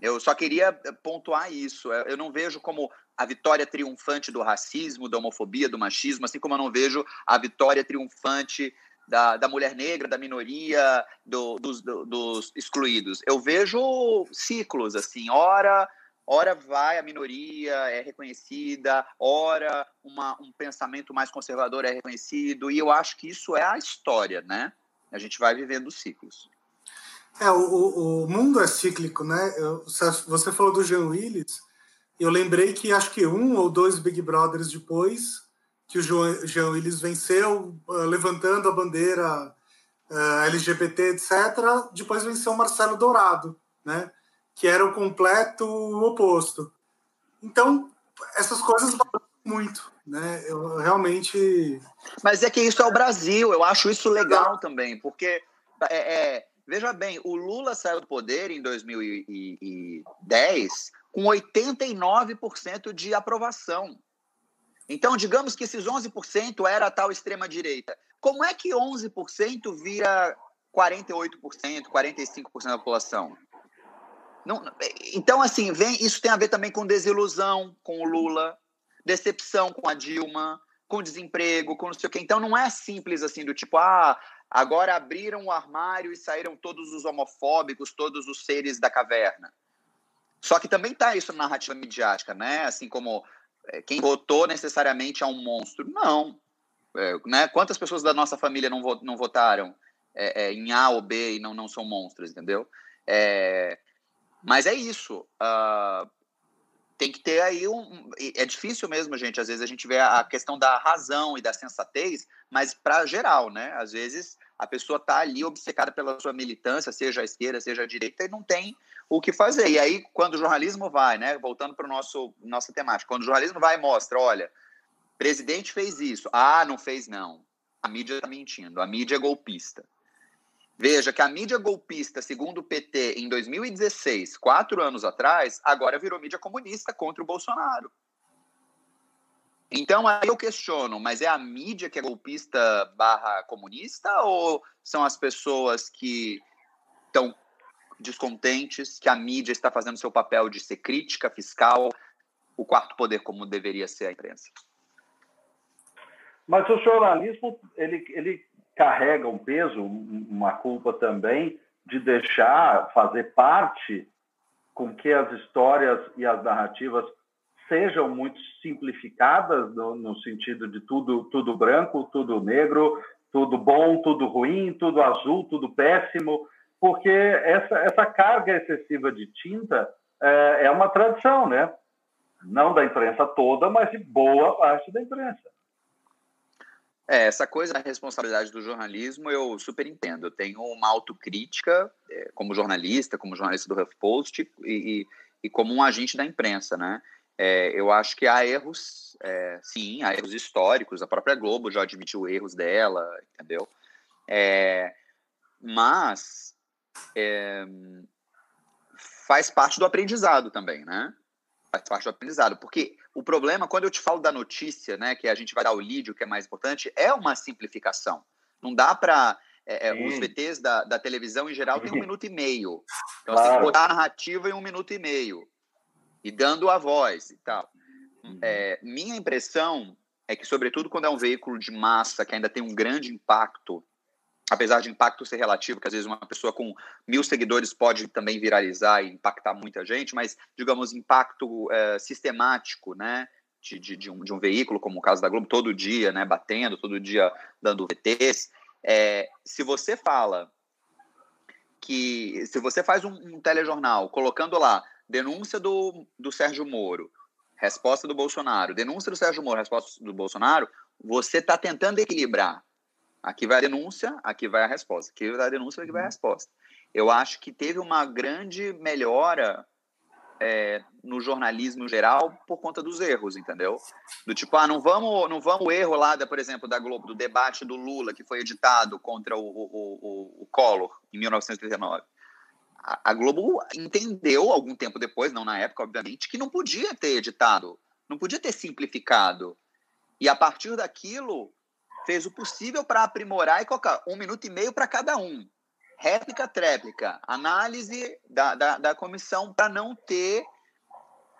eu só queria pontuar isso. Eu não vejo como a vitória triunfante do racismo, da homofobia, do machismo, assim como eu não vejo a vitória triunfante da, da mulher negra, da minoria, do, dos, do, dos excluídos. Eu vejo ciclos, assim, ora ora vai a minoria é reconhecida, ora uma, um pensamento mais conservador é reconhecido, e eu acho que isso é a história, né? A gente vai vivendo ciclos. É, o, o mundo é cíclico, né? Eu, você falou do Jean Willis, eu lembrei que acho que um ou dois Big Brothers depois, que o Jean Willis venceu, uh, levantando a bandeira uh, LGBT, etc. Depois venceu o Marcelo Dourado, né? que era o completo oposto. Então, essas coisas muito. Né? Eu realmente. Mas é que isso é o Brasil, eu acho isso legal também, porque é, é, veja bem, o Lula saiu do poder em 2010 com 89% de aprovação. Então, digamos que esses 11% era a tal extrema-direita. Como é que 11% vira 48%, 45% da população? Não, então, assim, vem, isso tem a ver também com desilusão com o Lula, decepção com a Dilma, com desemprego, com não sei o quê. Então, não é simples assim, do tipo, ah, agora abriram o armário e saíram todos os homofóbicos, todos os seres da caverna. Só que também tá isso na narrativa midiática, né? Assim como é, quem votou necessariamente é um monstro. Não. É, né? Quantas pessoas da nossa família não, não votaram é, é, em A ou B e não, não são monstros, entendeu? É, mas é isso. Uh, tem que ter aí um. É difícil mesmo, gente. Às vezes a gente vê a questão da razão e da sensatez, mas para geral, né? Às vezes a pessoa está ali obcecada pela sua militância, seja a esquerda, seja a direita, e não tem o que fazer. E aí, quando o jornalismo vai, né, voltando para nosso nossa temática, quando o jornalismo vai e mostra, olha, presidente fez isso, ah, não fez não, a mídia está mentindo, a mídia é golpista. Veja que a mídia golpista, segundo o PT, em 2016, quatro anos atrás, agora virou mídia comunista contra o Bolsonaro. Então aí eu questiono, mas é a mídia que é golpista barra comunista ou são as pessoas que estão descontentes que a mídia está fazendo seu papel de ser crítica fiscal, o quarto poder como deveria ser a imprensa? Mas o jornalismo ele, ele carrega um peso, uma culpa também de deixar fazer parte com que as histórias e as narrativas sejam muito simplificadas no, no, sentido de tudo tudo branco, tudo negro, tudo bom, tudo ruim, tudo azul, tudo péssimo, porque essa essa carga excessiva de tinta é, é uma tradição, né? Não da imprensa toda, mas de boa parte da imprensa. É, essa coisa da responsabilidade do jornalismo eu super entendo. Eu tenho uma autocrítica é, como jornalista, como jornalista do HuffPost e, e como um agente da imprensa, né? É, eu acho que há erros, é, sim, há erros históricos. A própria Globo já admitiu erros dela, entendeu? É, mas é, faz parte do aprendizado também, né? Faz parte do aprendizado. Porque o problema, quando eu te falo da notícia, né, que a gente vai dar o lead, o que é mais importante, é uma simplificação. Não dá para. É, é os VTs da, da televisão, em geral, tem um minuto e meio. Então, claro. você tem que botar a narrativa em um minuto e meio e dando a voz e tal. Uhum. É, minha impressão é que, sobretudo quando é um veículo de massa que ainda tem um grande impacto, apesar de impacto ser relativo, que às vezes uma pessoa com mil seguidores pode também viralizar e impactar muita gente, mas, digamos, impacto é, sistemático, né? De, de, de, um, de um veículo, como o caso da Globo, todo dia, né, batendo, todo dia dando VTs. É, se você fala que, se você faz um, um telejornal colocando lá denúncia do, do Sérgio Moro, resposta do Bolsonaro, denúncia do Sérgio Moro, resposta do Bolsonaro, você está tentando equilibrar. Aqui vai a denúncia, aqui vai a resposta. Aqui vai a denúncia, aqui vai a uhum. resposta. Eu acho que teve uma grande melhora é, no jornalismo geral por conta dos erros, entendeu? Do tipo, ah, não vamos, não vamos o erro lá, da, por exemplo, da Globo, do debate do Lula que foi editado contra o, o, o, o Collor em 1939 a Globo entendeu algum tempo depois, não na época, obviamente, que não podia ter editado, não podia ter simplificado. E a partir daquilo, fez o possível para aprimorar e colocar um minuto e meio para cada um. Réplica, tréplica, análise da, da, da comissão para não ter,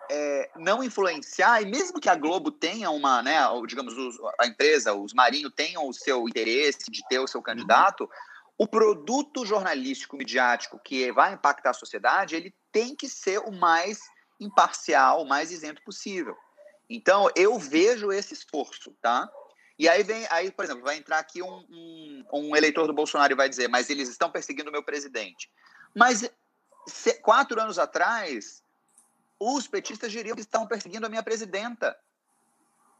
é, não influenciar, e mesmo que a Globo tenha uma, né, digamos, os, a empresa, os Marinho tenham o seu interesse de ter o seu candidato, o produto jornalístico midiático que vai impactar a sociedade, ele tem que ser o mais imparcial, o mais isento possível. Então, eu vejo esse esforço, tá? E aí vem, aí, por exemplo, vai entrar aqui um, um, um eleitor do Bolsonaro e vai dizer, mas eles estão perseguindo o meu presidente. Mas se, quatro anos atrás, os petistas diriam que estão perseguindo a minha presidenta.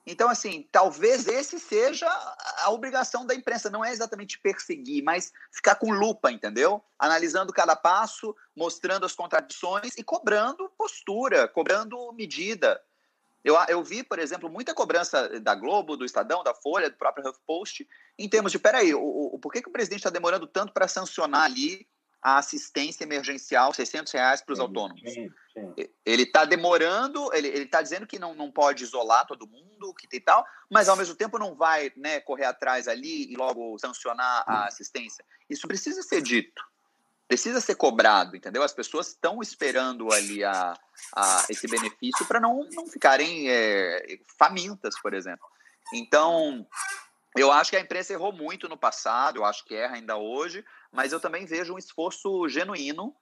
Então, assim, talvez esse seja a obrigação da imprensa, não é exatamente perseguir, mas ficar com lupa, entendeu? Analisando cada passo, mostrando as contradições e cobrando postura, cobrando medida. Eu, eu vi, por exemplo, muita cobrança da Globo, do Estadão, da Folha, do próprio HuffPost, em termos de, peraí, o, o, por que, que o presidente está demorando tanto para sancionar ali a assistência emergencial, 600 reais para os autônomos. Sim, sim. Ele está demorando, ele está dizendo que não, não pode isolar todo mundo, que tem tal, mas ao mesmo tempo não vai né, correr atrás ali e logo sancionar a assistência. Isso precisa ser dito, precisa ser cobrado, entendeu? As pessoas estão esperando ali a, a esse benefício para não, não ficarem é, famintas, por exemplo. Então, eu acho que a imprensa errou muito no passado, eu acho que erra ainda hoje, mas eu também vejo um esforço genuíno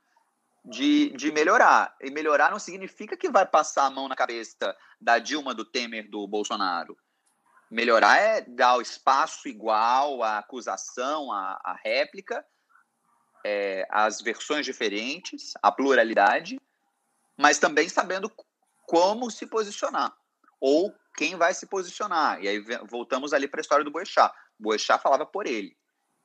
de, de melhorar. E melhorar não significa que vai passar a mão na cabeça da Dilma, do Temer, do Bolsonaro. Melhorar é dar o espaço igual à acusação, à, à réplica, é, às versões diferentes, à pluralidade, mas também sabendo como se posicionar ou quem vai se posicionar. E aí voltamos ali para a história do Boechat. Boechat falava por ele.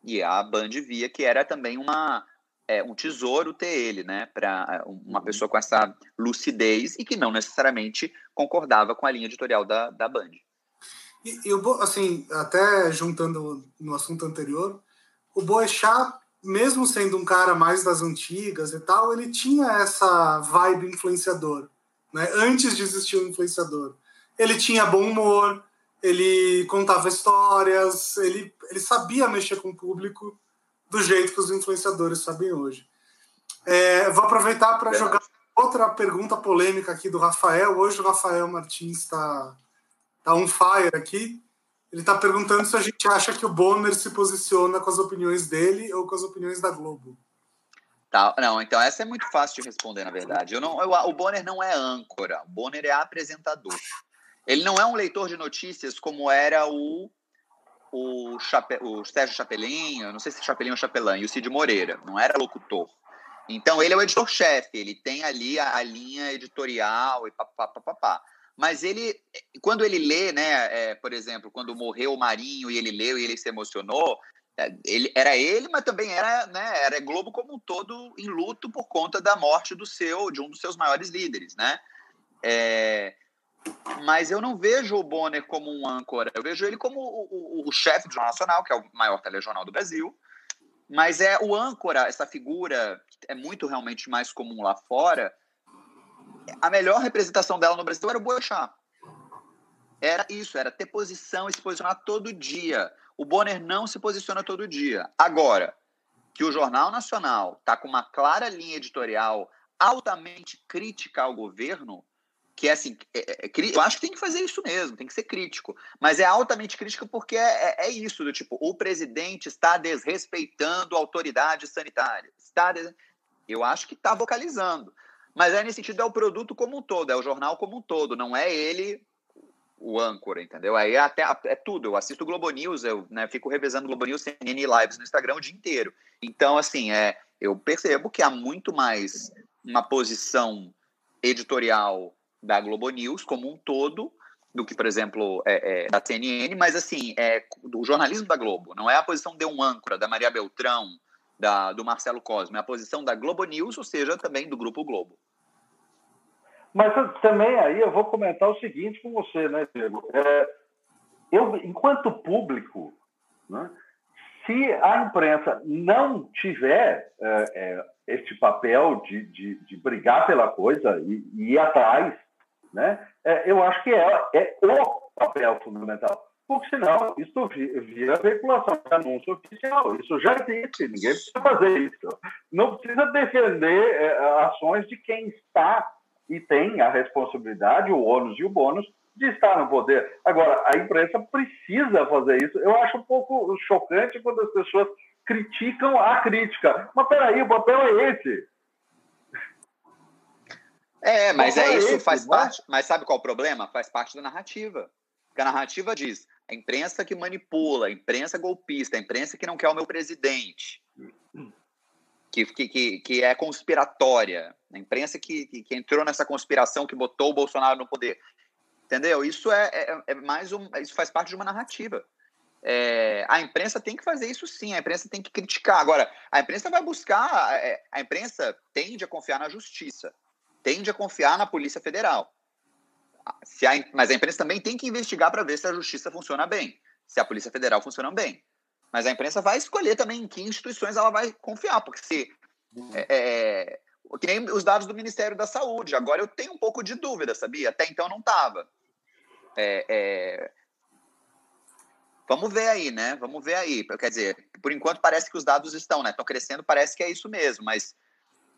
E a Band via que era também uma, é, um tesouro ter ele, né? Para uma uhum. pessoa com essa lucidez e que não necessariamente concordava com a linha editorial da, da Band. E, e assim, até juntando no assunto anterior, o Boechat, mesmo sendo um cara mais das antigas e tal, ele tinha essa vibe influenciador, né? Antes de existir o um influenciador. Ele tinha bom humor, ele contava histórias, ele, ele sabia mexer com o público do jeito que os influenciadores sabem hoje. É, vou aproveitar para jogar outra pergunta polêmica aqui do Rafael. Hoje o Rafael Martins está tá on fire aqui. Ele está perguntando se a gente acha que o Bonner se posiciona com as opiniões dele ou com as opiniões da Globo. Tá, não, então essa é muito fácil de responder, na verdade. Eu não, eu, o Bonner não é âncora, o Bonner é apresentador. Ele não é um leitor de notícias como era o, o, Chape, o Sérgio Chapelin, não sei se é Chapelin ou Chapelin, e o Cid Moreira, não era locutor. Então ele é o editor-chefe, ele tem ali a, a linha editorial e papapá. Mas ele, quando ele lê, né, é, por exemplo, quando morreu o Marinho e ele leu e ele se emocionou, é, ele, era ele, mas também era, né, era Globo como um todo em luto por conta da morte do seu, de um dos seus maiores líderes, né? É, mas eu não vejo o Bonner como um âncora, eu vejo ele como o, o, o chefe do Jornal Nacional, que é o maior telejornal do Brasil, mas é o âncora, essa figura que é muito realmente mais comum lá fora, a melhor representação dela no Brasil era o Boechat. Era isso, era ter posição e se posicionar todo dia. O Bonner não se posiciona todo dia. Agora, que o Jornal Nacional está com uma clara linha editorial altamente crítica ao governo, que é assim, é, é, eu acho que tem que fazer isso mesmo, tem que ser crítico, mas é altamente crítico porque é, é, é isso, do tipo, o presidente está desrespeitando a autoridade sanitária, está des... eu acho que está vocalizando, mas é nesse sentido, é o produto como um todo, é o jornal como um todo, não é ele o âncora, entendeu? Aí até é tudo. Eu assisto Globo News, eu né, fico revezando Globo News, CNN Lives no Instagram o dia inteiro. Então, assim, é, eu percebo que há muito mais uma posição editorial da Globo News como um todo do que, por exemplo, é, é, da CNN, mas assim, é do jornalismo da Globo. Não é a posição de um âncora, da Maria Beltrão, da, do Marcelo Cosme, a posição da Globo News, ou seja, também do Grupo Globo. Mas também aí eu vou comentar o seguinte com você, né, Diego? É, eu, enquanto público, né, se a imprensa não tiver é, é, este papel de, de, de, brigar pela coisa e, e ir atrás, né, é, eu acho que é, é o papel fundamental. Porque senão isso vira veiculação de anúncio oficial. Isso já existe, ninguém precisa fazer isso. Não precisa defender é, ações de quem está e tem a responsabilidade, o ônus e o bônus de estar no poder. Agora, a imprensa precisa fazer isso. Eu acho um pouco chocante quando as pessoas criticam a crítica. Mas peraí, o papel é esse. É, mas é, é isso, esse, faz né? parte. Mas sabe qual é o problema? Faz parte da narrativa. Porque a narrativa diz: a imprensa que manipula, a imprensa golpista, a imprensa que não quer o meu presidente que, que, que é conspiratória, a imprensa que, que, entrou nessa conspiração que botou o Bolsonaro no poder. Entendeu? Isso é, é, é mais um. Isso faz parte de uma narrativa. É, a imprensa tem que fazer isso sim, a imprensa tem que criticar. Agora, a imprensa vai buscar. É, a imprensa tende a confiar na justiça, tende a confiar na Polícia Federal. Se a, mas a imprensa também tem que investigar para ver se a justiça funciona bem, se a Polícia Federal funciona bem. Mas a imprensa vai escolher também em que instituições ela vai confiar, porque se. É, é, que nem os dados do Ministério da Saúde. Agora eu tenho um pouco de dúvida, sabia? Até então não estava. É, é, vamos ver aí, né? Vamos ver aí. Quer dizer, por enquanto parece que os dados estão, né? Estão crescendo, parece que é isso mesmo, mas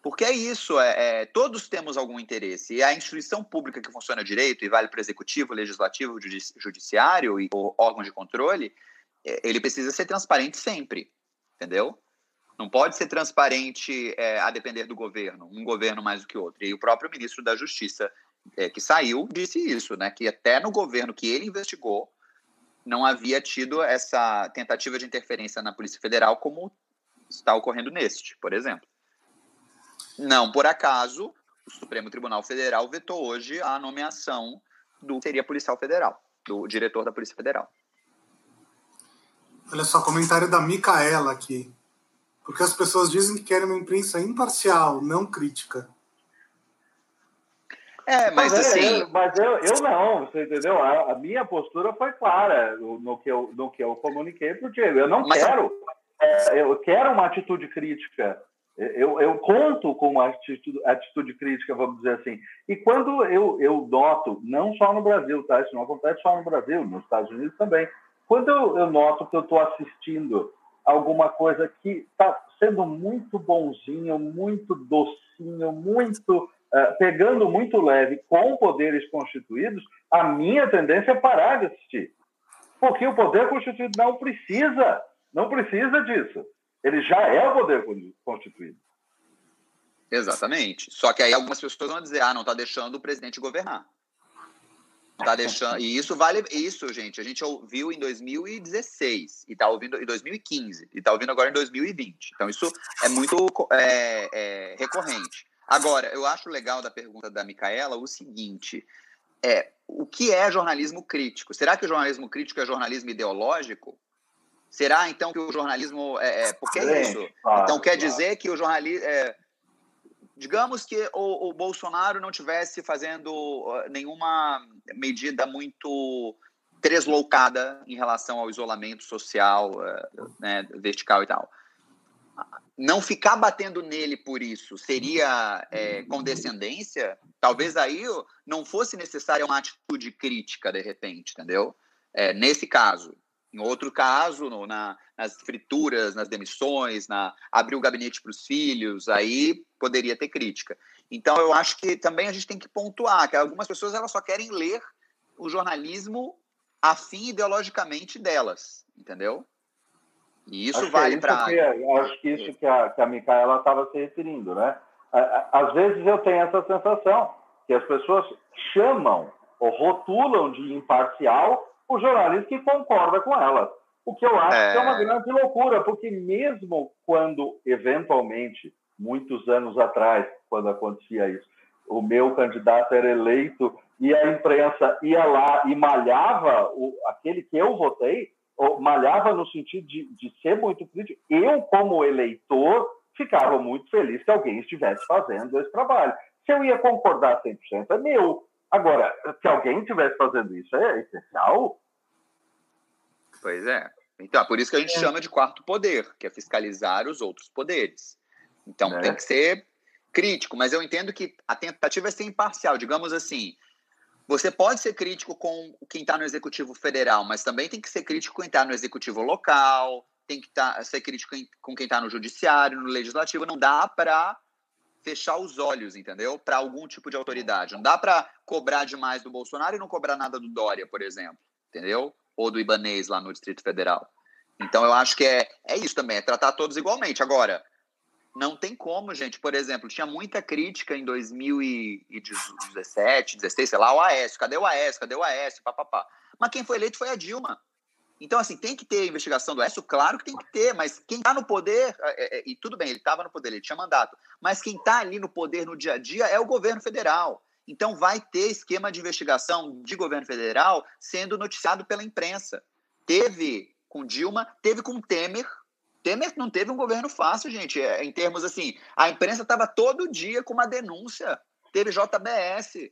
porque é isso, é, é, todos temos algum interesse. E a instituição pública que funciona direito, e vale para executivo, legislativo, judiciário e órgãos de controle, é, ele precisa ser transparente sempre, entendeu? Não pode ser transparente é, a depender do governo, um governo mais do que outro. E o próprio ministro da Justiça, é, que saiu, disse isso, né? Que até no governo que ele investigou, não havia tido essa tentativa de interferência na Polícia Federal como está ocorrendo neste, por exemplo. Não por acaso, o Supremo Tribunal Federal vetou hoje a nomeação do seria policial federal, do diretor da Polícia Federal. Olha só, comentário da Micaela aqui. Porque as pessoas dizem que querem uma imprensa imparcial, não crítica. É, mas, mas é, assim. Eu, mas eu, eu não, você entendeu? A, a, minha postura foi clara no, no, que eu, no que eu comuniquei para o Diego. Eu não mas, quero. É, eu quero uma atitude crítica. Eu, eu conto com uma atitude, atitude crítica, vamos dizer assim. E quando eu, eu noto, não só no Brasil, tá? Isso não acontece só no Brasil, nos Estados Unidos também. Quando eu, eu noto que eu estou assistindo alguma coisa que está sendo muito bonzinho, muito docinho, muito uh, pegando muito leve com poderes constituídos, a minha tendência é parar de assistir. Porque o poder constituído não precisa, não precisa disso. Ele já é poder constituído. Exatamente. Só que aí algumas pessoas vão dizer, ah, não está deixando o presidente governar. Tá deixando. E isso vale. Isso, gente, a gente ouviu em 2016 e tá ouvindo em 2015 e tá ouvindo agora em 2020. Então, isso é muito é, é, recorrente. Agora, eu acho legal da pergunta da Micaela o seguinte: é, o que é jornalismo crítico? Será que o jornalismo crítico é jornalismo ideológico? Será então que o jornalismo é, é porque é isso? Então quer dizer que o jornalismo é, digamos que o, o, Bolsonaro não tivesse fazendo nenhuma medida muito tresloucada em relação ao isolamento social, eh, né, vertical e tal. Não ficar batendo nele por isso seria é, condescendência? Talvez aí não fosse necessária uma atitude crítica, de repente, entendeu? É, nesse caso. Em outro caso, no, na, nas frituras, nas demissões, na abrir o gabinete para os filhos, aí poderia ter crítica. Então, eu acho que também a gente tem que pontuar que algumas pessoas elas só querem ler o jornalismo afim ideologicamente delas, entendeu? E isso acho vale para. Acho que isso que a, que a Micaela estava se referindo, né? Às vezes eu tenho essa sensação que as pessoas chamam ou rotulam de imparcial o jornalista que concorda com elas. O que eu acho é... que é uma grande loucura, porque mesmo quando, eventualmente, muitos anos atrás, quando acontecia isso, o meu candidato era eleito e a imprensa ia lá e malhava o, aquele que eu votei, malhava no sentido de, de ser muito crítico, eu, como eleitor, ficava muito feliz que alguém estivesse fazendo esse trabalho. Se eu ia concordar 100%, é meu. Agora, se alguém estivesse fazendo isso, é essencial? Pois é. Então, é por isso que a gente é. chama de quarto poder, que é fiscalizar os outros poderes. Então, é. tem que ser crítico, mas eu entendo que a tentativa é ser imparcial. Digamos assim, você pode ser crítico com quem está no executivo federal, mas também tem que ser crítico com quem está no executivo local, tem que tá, ser crítico com quem está no judiciário, no legislativo. Não dá para fechar os olhos, entendeu? Para algum tipo de autoridade. Não dá para cobrar demais do Bolsonaro e não cobrar nada do Dória, por exemplo, entendeu? Ou do Ibanês lá no Distrito Federal. Então eu acho que é, é isso também, é tratar todos igualmente. Agora, não tem como, gente. Por exemplo, tinha muita crítica em 2017, 16, sei lá, o Aécio. Cadê o Aécio? Cadê o Aécio? Papapá. Mas quem foi eleito foi a Dilma. Então, assim, tem que ter investigação do Écio? Claro que tem que ter, mas quem está no poder, é, é, e tudo bem, ele estava no poder, ele tinha mandato, mas quem está ali no poder no dia a dia é o governo federal. Então, vai ter esquema de investigação de governo federal sendo noticiado pela imprensa. Teve com Dilma, teve com Temer. Temer não teve um governo fácil, gente, é, em termos assim. A imprensa estava todo dia com uma denúncia. Teve JBS.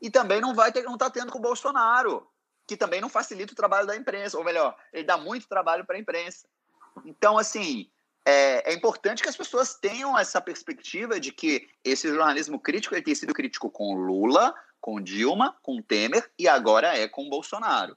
E também não vai ter, não está tendo com o Bolsonaro que também não facilita o trabalho da imprensa, ou melhor, ele dá muito trabalho para a imprensa. Então, assim, é, é, importante que as pessoas tenham essa perspectiva de que esse jornalismo crítico ele tem sido crítico com Lula, com Dilma, com Temer e agora é com Bolsonaro.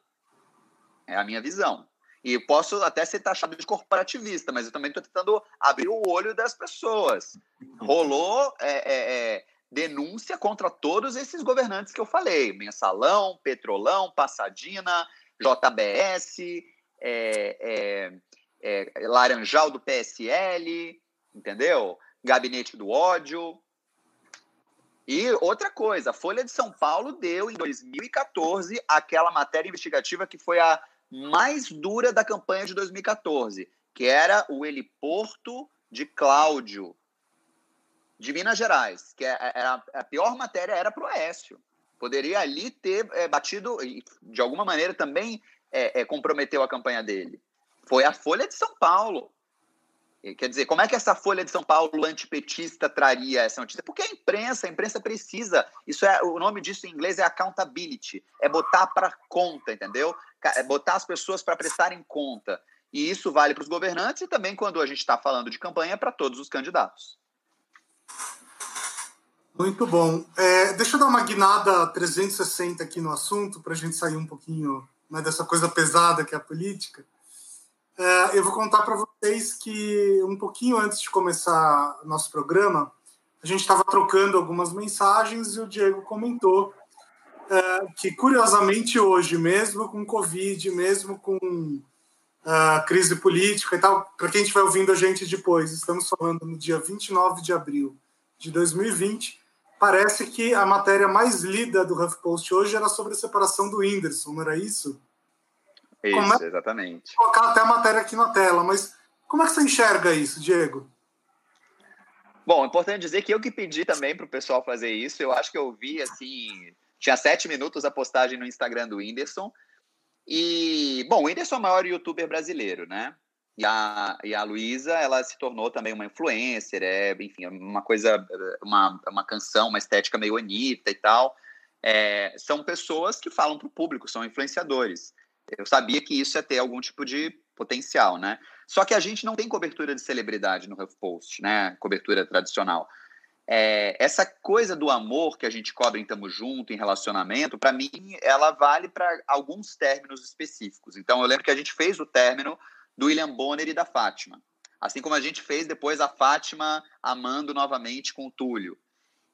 É a minha visão. E posso até ser taxado de corporativista, mas eu também estou tentando abrir o olho das pessoas. Rolou é, é, é denúncia contra todos esses governantes que eu falei: Mensalão, Petrolão, Passadina, JBS, é, é, é, Laranjal do PSL, entendeu? Gabinete do ódio. E outra coisa, a Folha de São Paulo deu em 2014 aquela matéria investigativa que foi a mais dura da campanha de 2014, que era o heliporto de Cláudio, de Minas Gerais, que era, é, é, a pior matéria era para o Aécio. Poderia ali ter é, batido, de alguma maneira também é, é, comprometeu a campanha dele. Foi a Folha de São Paulo. Quer dizer, como é que essa Folha de São Paulo antipetista traria essa notícia? Porque a imprensa, a imprensa precisa. Isso é o nome disso em inglês é accountability, é botar para conta, entendeu? É botar as pessoas para prestarem conta. E isso vale para os governantes e também quando a gente está falando de campanha para todos os candidatos. Muito bom. É, deixa eu dar uma guinada 360 aqui no assunto para a gente sair um pouquinho né, dessa coisa pesada que é a política. É, eu vou contar para vocês que um pouquinho antes de começar nosso programa, a gente estava trocando algumas mensagens e o Diego comentou é, que, curiosamente, hoje, mesmo com Covid, mesmo com uh, crise política e tal, para quem estiver ouvindo a gente depois, estamos falando no dia 29 de abril de 2020, parece que a matéria mais lida do HuffPost hoje era sobre a separação do Whindersson, não era isso? Isso, é... exatamente. Vou colocar até a matéria aqui na tela, mas como é que você enxerga isso, Diego? Bom, é importante dizer que eu que pedi também para o pessoal fazer isso. Eu acho que eu vi, assim, tinha sete minutos a postagem no Instagram do Whindersson. E, bom, o Whindersson é o maior youtuber brasileiro, né? E a, e a Luísa, ela se tornou também uma influencer, é, enfim, uma coisa, uma, uma canção, uma estética meio Anitta e tal. É, são pessoas que falam para o público, são influenciadores. Eu sabia que isso ia ter algum tipo de potencial, né? Só que a gente não tem cobertura de celebridade no HuffPost, né? Cobertura tradicional. É, essa coisa do amor que a gente cobre em Tamo Junto, em relacionamento, para mim, ela vale para alguns términos específicos. Então, eu lembro que a gente fez o término do William Bonner e da Fátima. Assim como a gente fez depois a Fátima amando novamente com o Túlio.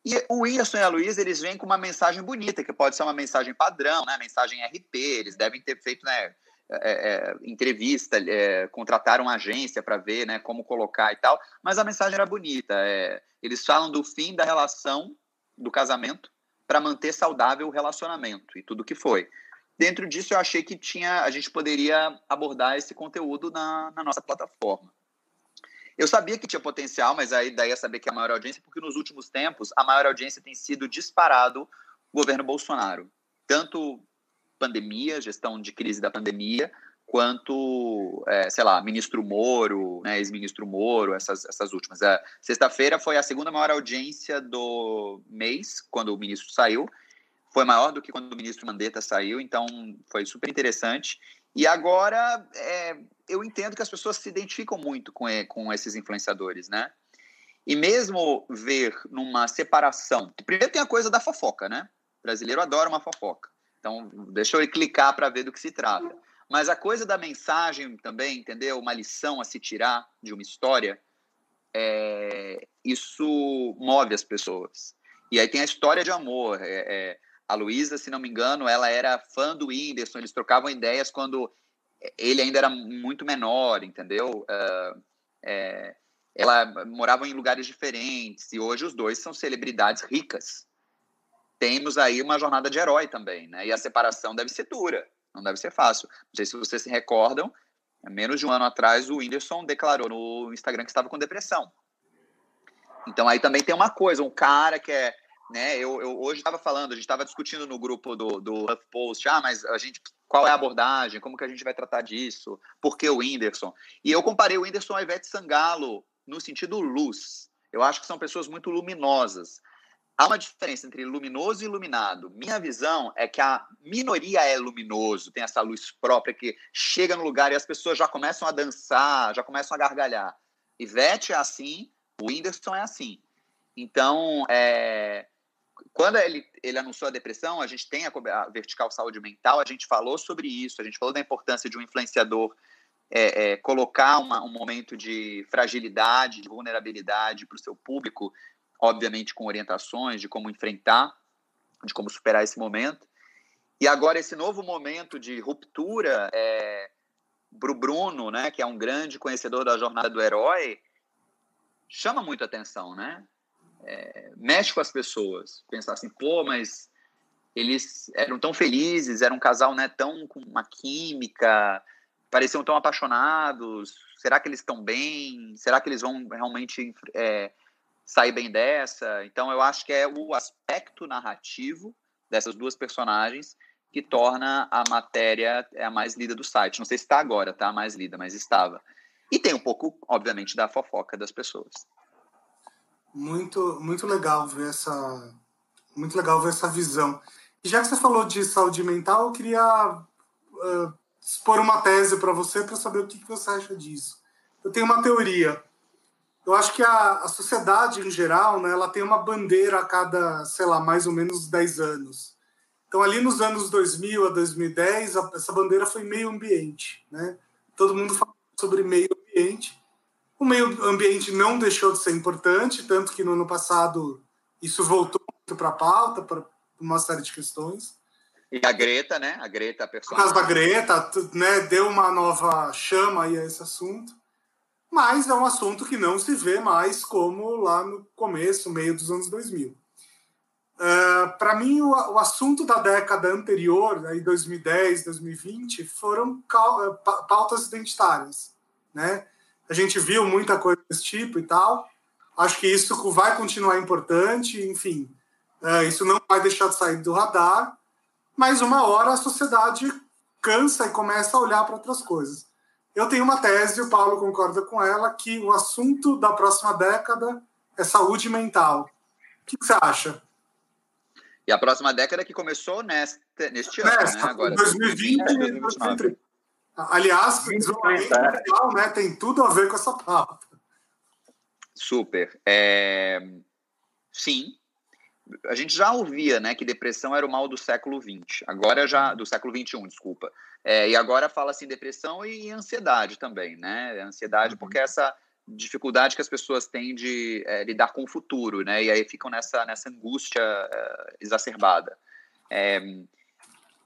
E o Whindersson e a Luísa, eles vêm com uma mensagem bonita, que pode ser uma mensagem padrão, né? Mensagem RP, eles devem ter feito, né? É, é, entrevista, é, contrataram agência para ver né, como colocar e tal, mas a mensagem era bonita. É, eles falam do fim da relação, do casamento, para manter saudável o relacionamento e tudo que foi. Dentro disso, eu achei que tinha, a gente poderia abordar esse conteúdo na, na nossa plataforma. Eu sabia que tinha potencial, mas aí daí é saber que a maior audiência, porque nos últimos tempos a maior audiência tem sido disparado o governo Bolsonaro. Tanto pandemia, gestão de crise da pandemia, quanto, é, sei lá, ministro Moro, né, ex-ministro Moro, essas, essas últimas. É, Sexta-feira foi a segunda maior audiência do mês, quando o ministro saiu. Foi maior do que quando o ministro Mandetta saiu, então foi super interessante. E agora, é, eu entendo que as pessoas se identificam muito com, com esses influenciadores, né? E mesmo ver numa separação. Primeiro tem a coisa da fofoca, né? O brasileiro adora uma fofoca. Então, deixa eu clicar para ver do que se trata. Mas a coisa da mensagem também, entendeu? Uma lição a se tirar de uma história, é, isso move as pessoas. E aí tem a história de amor. É, é, a Luísa, se não me engano, ela era fã do Whindersson, eles trocavam ideias quando ele ainda era muito menor, entendeu? Uh, é, ela morava em lugares diferentes e hoje os dois são celebridades ricas. Temos aí uma jornada de herói também, né? E a separação deve ser dura, não deve ser fácil. Não sei se vocês se recordam, menos de um ano atrás o Whindersson declarou no Instagram que estava com depressão. Então aí também tem uma coisa, um cara que é né? Eu, eu hoje estava falando, a gente estava discutindo no grupo do, do HuffPost, ah, mas a gente, qual é a abordagem, como que a gente vai tratar disso, por que o Whindersson? E eu comparei o Whindersson ao Ivete Sangalo no sentido luz. Eu acho que são pessoas muito luminosas. Há uma diferença entre luminoso e iluminado. Minha visão é que a minoria é luminoso, tem essa luz própria que chega no lugar e as pessoas já começam a dançar, já começam a gargalhar. Ivete é assim, o Whindersson é assim. Então, é, quando ele, ele anunciou a depressão, a gente tem a, a, Vertical Saúde Mental, a gente falou sobre isso, a gente falou da importância de um influenciador é, é, colocar uma, um momento de fragilidade, de vulnerabilidade para o seu público, obviamente com orientações de como enfrentar, de como superar esse momento. E agora esse novo momento de ruptura, é, para o Bruno, né, que é um grande conhecedor da jornada do herói, chama muito atenção, né? é, mexe com as pessoas. Pensar assim, pô, mas eles eram tão felizes, era um casal né, tão com uma química, pareciam tão apaixonados. Será que eles estão bem? Será que eles vão realmente é, sair bem dessa? Então, eu acho que é o aspecto narrativo dessas duas personagens que torna a matéria a mais lida do site. Não sei se está agora, tá? A mais lida, mas estava. E tem um pouco, obviamente, da fofoca das pessoas. Muito, muito legal ver essa, muito legal ver essa visão. E já que você falou de saúde mental, eu queria uh, expor uma tese para você para saber o que, que você acha disso. Eu tenho uma teoria. Eu acho que a, a sociedade em geral, né, ela tem uma bandeira a cada, sei lá, mais ou menos 10 anos. Então, ali nos anos 2000 a 2010, a, essa bandeira foi meio ambiente. Né? Todo mundo fala sobre meio ambiente. O meio ambiente não deixou de ser importante, tanto que no ano passado isso voltou muito para a pauta, para uma série de questões. E a Greta, né? A Greta, a personagem. Por causa da Greta, né, deu uma nova chama aí a esse assunto. Mas é um assunto que não se vê mais como lá no começo, meio dos anos 2000. Uh, Para mim, o, o, assunto da década anterior, aí 2010, 2020, foram pautas identitárias. Né? A gente viu muita coisa desse tipo e tal. Acho que isso vai continuar importante, enfim. Uh, isso não vai deixar de sair do radar mas uma hora a sociedade cansa e começa a olhar para outras coisas. Eu tenho uma tese, o Paulo concorda com ela, que o assunto da próxima década é saúde mental. O que, você acha? E a próxima década que começou neste, neste ano, Nesta, né? Agora, 2020 e 2029. Aliás, isolamento mental né, tem tudo a ver com essa pauta. Super. É... Sim, a gente já ouvia, né, que depressão era o mal do século XX, agora já, do século XXI, desculpa, é, e agora fala assim depressão e ansiedade também, né, ansiedade porque é essa dificuldade que as pessoas têm de é, lidar com o futuro, né, e aí ficam nessa, nessa angústia é, exacerbada. É,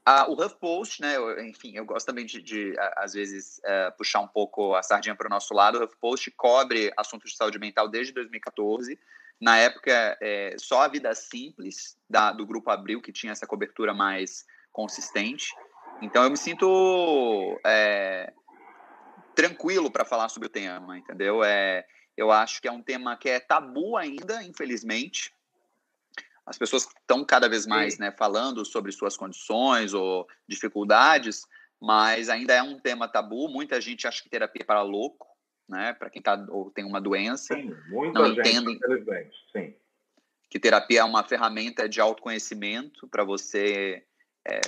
a, o HuffPost, né, eu, enfim, eu gosto também de, de às vezes, é, puxar um pouco a sardinha para o nosso lado, o HuffPost cobre assuntos de saúde mental desde 2014, na época, é, só a Vida Simples, da, do Grupo Abril, que tinha essa cobertura mais consistente. Então, eu me sinto é, tranquilo para falar sobre o tema, entendeu? É, eu acho que é um tema que é tabu ainda, infelizmente. As pessoas estão cada vez mais né, falando sobre suas condições ou dificuldades, mas ainda é um tema tabu. Muita gente acha que terapia é para louco né? Para quem tá, ou tem uma doença. Sim, não entendem. Que terapia é uma ferramenta de autoconhecimento para você é,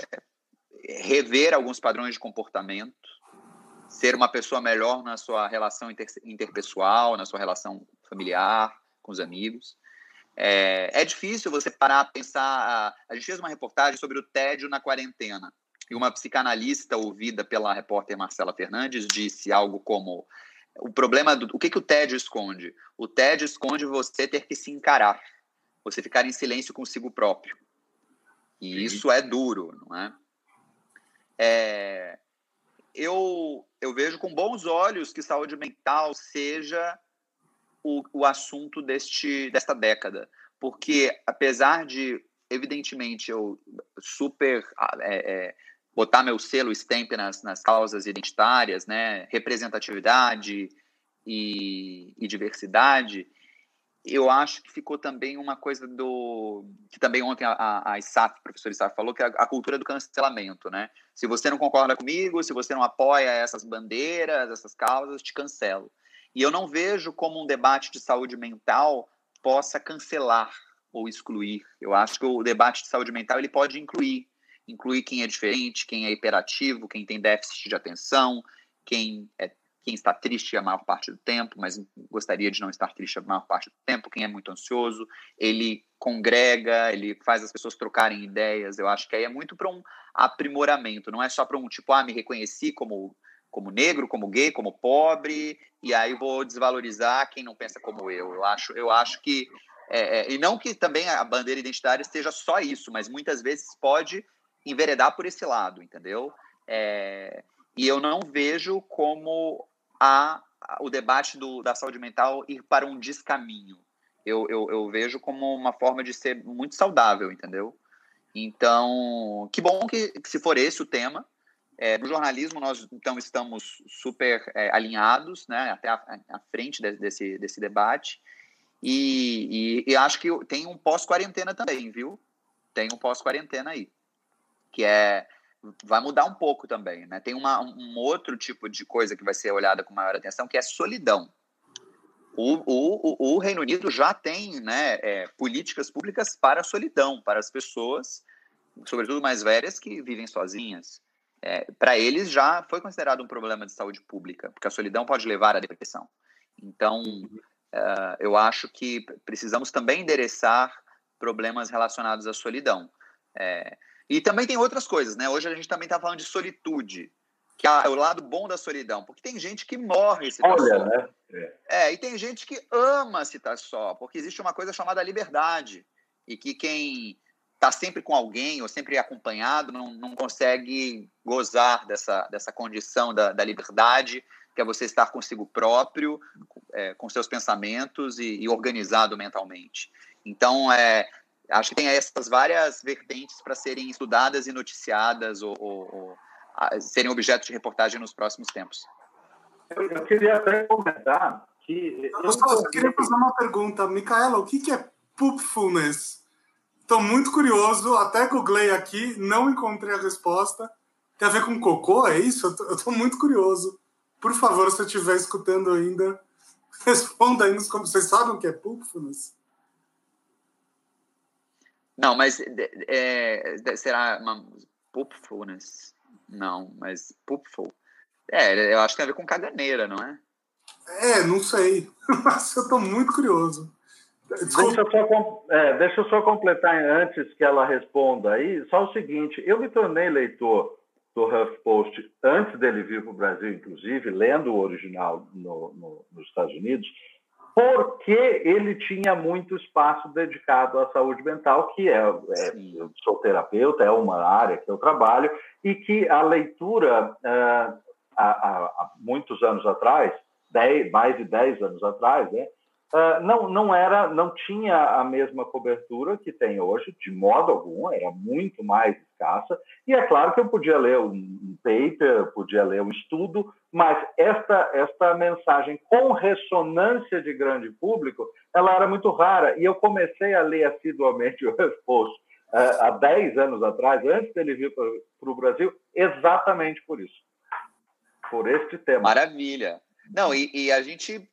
rever alguns padrões de comportamento, ser uma pessoa melhor na sua relação inter, interpessoal, na sua relação familiar, com os amigos. É, é difícil você parar a pensar. A gente fez uma reportagem sobre o tédio na quarentena. E uma psicanalista ouvida pela repórter Marcela Fernandes disse algo como: o problema do o que, que o tédio esconde? O tédio esconde você ter que se encarar, você ficar em silêncio consigo próprio. E Sim. isso é duro, não é? é? eu, eu vejo com bons olhos que saúde mental seja o, o assunto deste, desta década, porque apesar de, evidentemente, eu super é, é, botar meu selo stamp nas, nas causas identitárias, né, representatividade e, e, diversidade, eu acho que ficou também uma coisa do que também ontem a, a ISAF, o professor ISAF falou que é a, a, cultura do cancelamento, né? Se você não concorda comigo, se você não apoia essas bandeiras, essas causas, te cancelo. E eu não vejo como um debate de saúde mental possa cancelar ou excluir. Eu acho que o debate de saúde mental ele pode incluir incluir quem é diferente, quem é hiperativo, quem tem déficit de atenção, quem, é, quem está triste a maior parte do tempo, mas gostaria de não estar triste a maior parte do tempo, quem é muito ansioso, ele congrega, ele faz as pessoas trocarem ideias. Eu acho que aí é muito para um aprimoramento, não é só para um tipo, ah, me reconheci como como negro, como gay, como pobre, e aí vou desvalorizar quem não pensa como eu. Eu acho, eu acho que é, é, e não que também a bandeira identitária seja só isso, mas muitas vezes pode enveredar por esse lado, entendeu? É, e eu não vejo como a, o debate do, da saúde mental ir para um descaminho. Eu, eu, eu vejo como uma forma de ser muito saudável, entendeu? Então, que bom que, que se for esse o tema. É, no jornalismo, nós então estamos super é, alinhados, né, até à frente de, desse, desse debate. E, e, e acho que tem um pós-quarentena também, viu? Tem um pós-quarentena aí. Que é vai mudar um pouco também, né? Tem uma, um outro tipo de coisa que vai ser olhada com maior atenção, que é solidão. O, o, o Reino Unido já tem né, é, políticas públicas para a solidão, para as pessoas, sobretudo mais velhas, que vivem sozinhas. É, para eles já foi considerado um problema de saúde pública, porque a solidão pode levar à depressão. Então, uh, eu acho que precisamos também endereçar problemas relacionados à solidão. É, e também tem outras coisas, né? Hoje a gente também está falando de solitude, que é o lado bom da solidão, porque tem gente que morre se Olha, só. Né? É. é, e tem gente que ama se estar só, porque existe uma coisa chamada liberdade, e que quem está sempre com alguém ou sempre acompanhado não, não consegue gozar dessa, dessa condição da, da liberdade, que é você estar consigo próprio, é, com seus pensamentos e, e organizado mentalmente. Então, é, acho que tem essas várias vertentes para serem estudadas e noticiadas ou, ou, ou a, serem objeto de reportagem nos próximos tempos. Eu, eu queria até comentar que. Eu, eu queria fazer uma pergunta. Micaela, o que, que é poopfulness? Estou muito curioso, até googlei aqui, não encontrei a resposta. Tem a ver com cocô, é isso? Eu estou muito curioso. Por favor, se eu estiver escutando ainda, responda aí nos comentários. Vocês sabem o que é poopfulness? Não, mas é, será uma poopfulness? Não, mas poopful. É, eu acho que tem a ver com caganeira, não é? É, não sei. Mas eu estou muito curioso. Deixa eu, só, é, deixa eu só completar antes que ela responda aí. Só o seguinte: eu me tornei leitor do HuffPost antes dele vir para o Brasil, inclusive, lendo o original no, no, nos Estados Unidos porque ele tinha muito espaço dedicado à saúde mental, que é, é eu sou terapeuta, é uma área que eu trabalho, e que a leitura, uh, há, há, muitos anos atrás, dez, mais de 10 anos atrás, né, uh, não, não, era, não tinha a mesma cobertura que tem hoje, de modo algum, era muito mais escassa, e é claro que eu podia ler um, paper, podia ler um estudo, mas esta, esta mensagem com ressonância de grande público, ela era muito rara. E eu comecei a ler assiduamente o Post uh, há 10 anos atrás, antes dele vir para o Brasil, exatamente por isso. Por este tema. Maravilha. Não, e, e a gente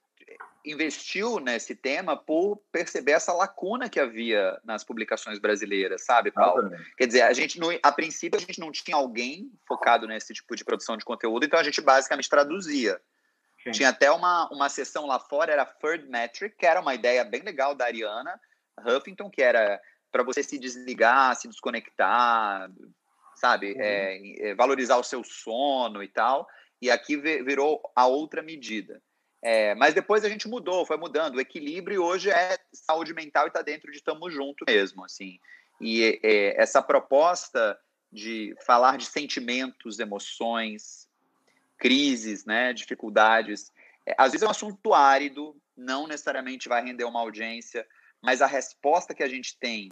investiu nesse tema por perceber essa lacuna que havia nas publicações brasileiras, sabe, Paulo? Quer dizer, a gente, a princípio, a gente não tinha alguém focado nesse tipo de produção de conteúdo, então a gente basicamente traduzia. Sim. Tinha até uma, uma sessão lá fora, era Third Metric, que era uma ideia bem legal da Ariana Huffington, que era para você se desligar, se desconectar, sabe? Uhum. É, é, valorizar o seu sono e tal. E aqui virou a outra medida. É, mas depois a gente mudou, foi mudando. O equilíbrio hoje é saúde mental e está dentro de tamo junto mesmo, assim. E é, essa proposta de falar de sentimentos, emoções, crises, né, dificuldades, é, às vezes é um assunto árido, não necessariamente vai render uma audiência, mas a resposta que a gente tem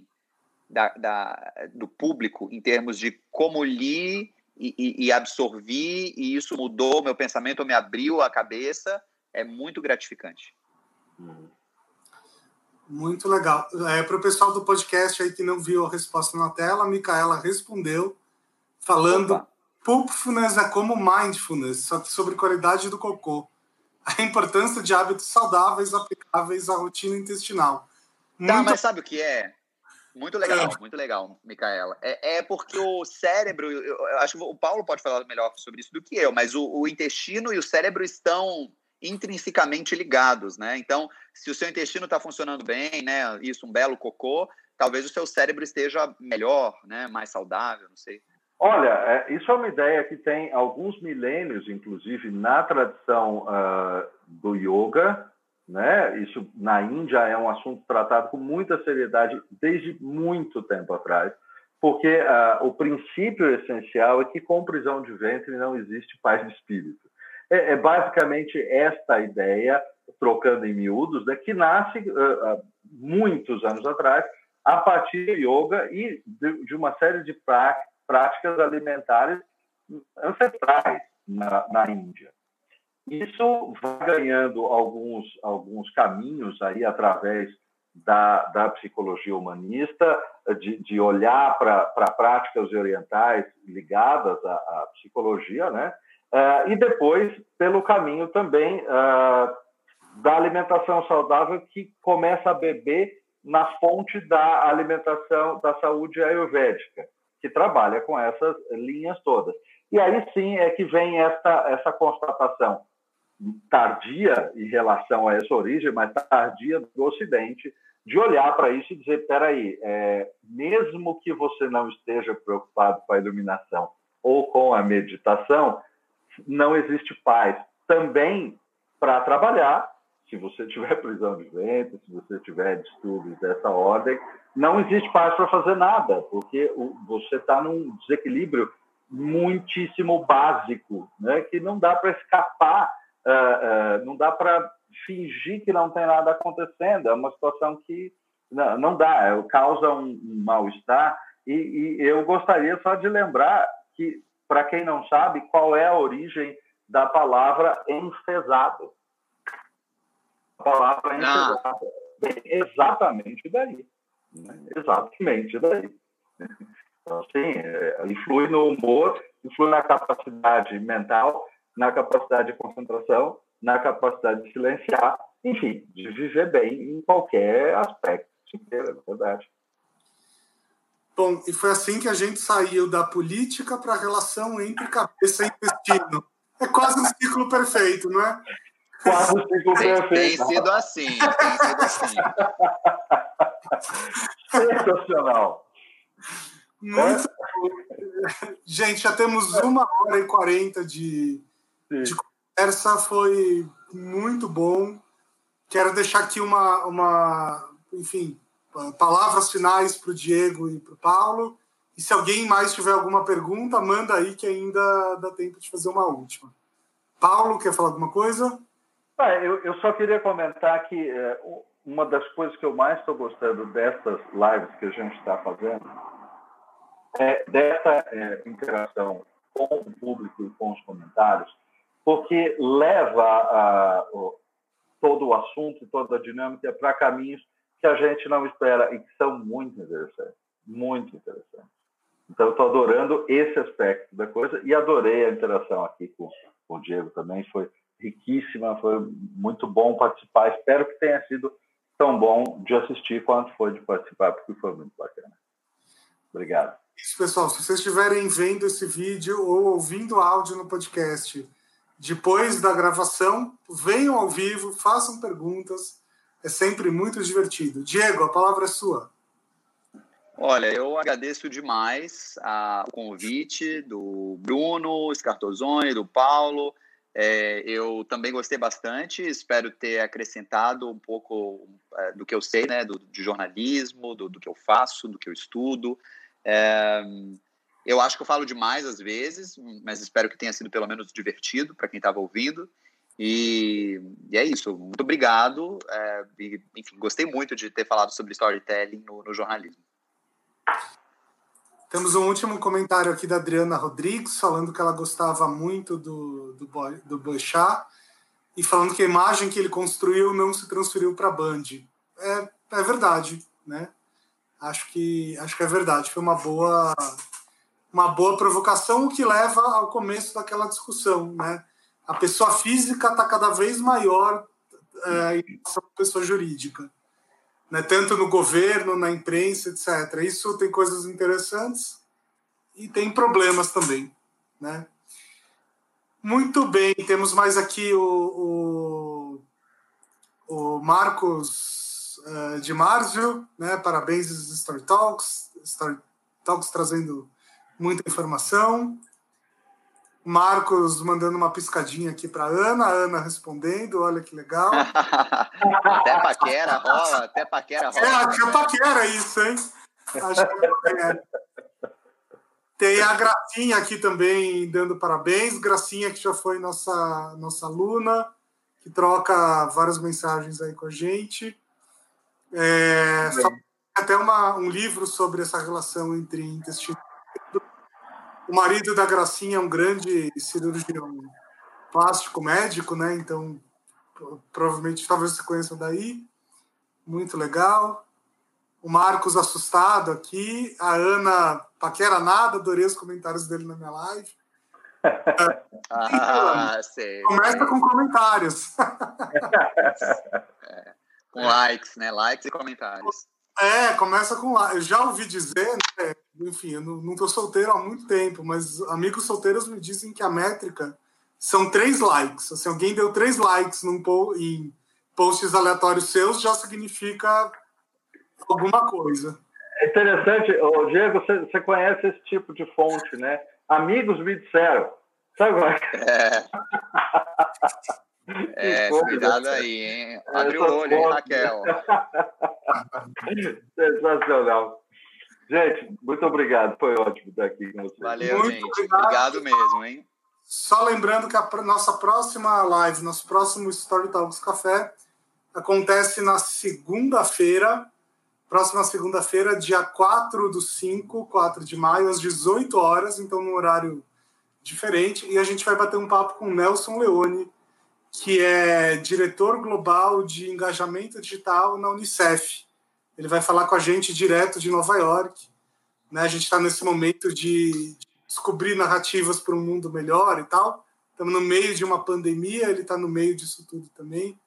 da, da do público em termos de como li e, e, e absorvi, e isso mudou meu pensamento, me abriu a cabeça, é muito gratificante. Muito legal. É, Para o pessoal do podcast aí que não viu a resposta na tela, a Micaela respondeu falando Opa. Poopfulness é como mindfulness, só que sobre qualidade do cocô. A importância de hábitos saudáveis aplicáveis à rotina intestinal. Muito... Tá, mas sabe o que é? Muito legal, é. muito legal, Micaela. É, é porque o cérebro, eu, eu, acho que o Paulo pode falar melhor sobre isso do que eu, mas o, o intestino e o cérebro estão intrinsecamente ligados, né? Então, se o seu intestino está funcionando bem, né, isso, um belo cocô, talvez o seu cérebro esteja melhor, né, mais saudável, não sei. Olha, é, isso é uma ideia que tem alguns milênios, inclusive, na tradição uh, do yoga, né? Isso na Índia é um assunto tratado com muita seriedade desde muito tempo atrás, porque uh, o princípio essencial é que com prisão de ventre não existe paz de espírito. É, é basicamente esta ideia, trocando em miúdos, né, que nasce uh, uh, muitos anos atrás a partir do yoga e de, de uma série de práticas alimentares ancestrais na, na Índia. Isso vai ganhando alguns, alguns caminhos aí através da, da psicologia humanista, de, de olhar para práticas orientais ligadas à, à psicologia, né? Uh, e depois pelo caminho também uh, da alimentação saudável que começa a beber na fonte da alimentação da saúde ayurvédica, que trabalha com essas linhas todas. E aí sim é que vem essa, essa constatação tardia em relação a essa origem, mas tardia do Ocidente, de olhar para isso e dizer: espera aí, é, mesmo que você não esteja preocupado com a iluminação ou com a meditação, não existe paz. Também para trabalhar, se você tiver prisão de ventre, se você tiver distúrbios dessa ordem, não existe paz para fazer nada, porque você está num desequilíbrio muitíssimo básico, né, que não dá para escapar, uh, uh, não dá para fingir que não tem nada acontecendo. É uma situação que não, não dá, é, causa um, um mal-estar. E, e eu gostaria só de lembrar que para quem não sabe, qual é a origem da palavra enfesado. A palavra ah. enfesado vem exatamente daí. Né? Exatamente daí. Então, assim, é, influi no humor, influi na capacidade mental, na capacidade de concentração, na capacidade de silenciar, enfim, de viver bem em qualquer aspecto, é verdade. Bom, e foi assim que a gente saiu da política para a relação entre cabeça e intestino. É quase um ciclo perfeito, não é? Quase um ciclo tem, perfeito. Tem sido assim, tem sido assim. Sensacional. Muito é? Gente, já temos uma hora e quarenta de, de conversa, foi muito bom. Quero deixar aqui uma, uma enfim, palavras finais para o Diego e para o Paulo. E se alguém mais tiver alguma pergunta, manda aí que ainda dá tempo de fazer uma última. Paulo, quer falar alguma coisa? Ah, eu, eu, só queria comentar que é, uma das coisas que eu mais estou gostando dessas lives que a gente está fazendo é dessa é, interação com o público e com os comentários, porque leva a, todo o assunto, toda a dinâmica para caminhos que a gente não espera e que são muito interessantes, muito interessantes. Então, estou adorando esse aspecto da coisa e adorei a interação aqui com, com o Diego também. Foi riquíssima, foi muito bom participar. Espero que tenha sido tão bom de assistir quanto foi de participar, porque foi muito bacana. Obrigado. Isso, pessoal. Se vocês estiverem vendo esse vídeo ou ouvindo áudio no podcast depois da gravação, venham ao vivo, façam perguntas é sempre muito divertido. Diego, a palavra é sua. Olha, eu agradeço demais a, o convite do Bruno Scartozoni, do Paulo. É, eu também gostei bastante, espero ter acrescentado um pouco é, do que eu sei, né, do, de jornalismo, do, do, que eu faço, do que eu estudo. É, eu acho que eu falo demais às vezes, mas espero que tenha sido pelo menos divertido para quem estava ouvindo. E, e, é isso. Muito obrigado. É, e, enfim, gostei muito de ter falado sobre storytelling no, no, jornalismo. Temos um último comentário aqui da Adriana Rodrigues, falando que ela gostava muito do, do, do Boechat e falando que a imagem que ele construiu não se transferiu para a Band. É, é verdade, né? Acho que, acho que é verdade. Foi uma boa, uma boa provocação, o que leva ao começo daquela discussão, né? A pessoa física está cada vez maior é, em relação à pessoa jurídica, né? tanto no governo, na imprensa, etc. Isso tem coisas interessantes e tem problemas também. Né? Muito bem, temos mais aqui o, o, o Marcos uh, de Marzio, né? parabéns Story Talks, Story Talks trazendo muita informação. Marcos mandando uma piscadinha aqui para Ana, Ana respondendo, olha que legal. até paquera rola, até paquera rola. É, que é paquera isso, hein? Acho que é paquera. Tem a Gracinha aqui também dando parabéns. Gracinha, que já foi nossa, nossa aluna, que troca várias mensagens aí com a gente. É, até uma, um livro sobre essa relação entre intestino o marido da Gracinha é um grande cirurgião plástico médico, né? Então, provavelmente, talvez você conheça daí. muito legal. O Marcos assustado aqui. A Ana paquera nada, adorei os comentários dele na minha live. ah, sei. Começa com comentários. é, com likes, né? Likes e comentários. É, começa com lá. Eu já ouvi dizer, né? enfim, eu não estou solteiro há muito tempo, mas amigos solteiros me dizem que a métrica são três likes. Se assim, alguém deu três likes num po em posts aleatórios seus, já significa alguma coisa. É interessante, ô, Diego, você, você conhece esse tipo de fonte, né? Amigos me disseram. Sabe qual é? É, é cuidado aí, hein? Abre o olho, hein, Raquel? Sensacional. Gente, muito obrigado. Foi ótimo estar aqui com vocês. Valeu, muito gente. Obrigado. obrigado mesmo, hein? Só lembrando que a nossa próxima live, nosso próximo Story Talks Café, acontece na segunda-feira, próxima segunda-feira, dia 4 do 5, 4 de maio, às 18 horas, então num horário diferente. E a gente vai bater um papo com o Nelson Leone, que é diretor global de engajamento digital na Unicef. Ele vai falar com a gente direto de Nova York. Né? A gente está nesse momento de descobrir narrativas para um mundo melhor e tal. Estamos no meio de uma pandemia, ele está no meio disso tudo também.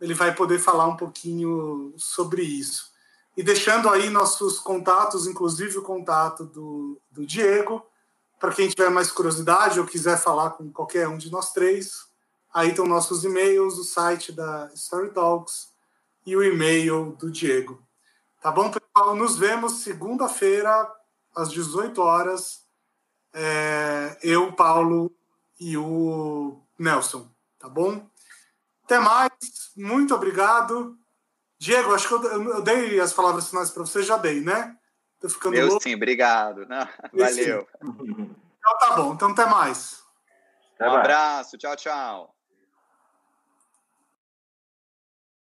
Ele vai poder falar um pouquinho sobre isso. E deixando aí nossos contatos, inclusive o contato do, do Diego, para quem tiver mais curiosidade ou quiser falar com qualquer um de nós três, Aí estão nossos e-mails, o site da Story Talks e o e-mail do Diego. Tá bom, pessoal? Nos vemos segunda-feira, às 18 horas. É, eu, Paulo e o Nelson. Tá bom? Até mais. Muito obrigado. Diego, acho que eu, eu dei as palavras finais para você, já dei, né? Tô ficando eu louco. sim, obrigado. Não, valeu. Então tá bom. Então até mais. Um abraço. Tchau, tchau.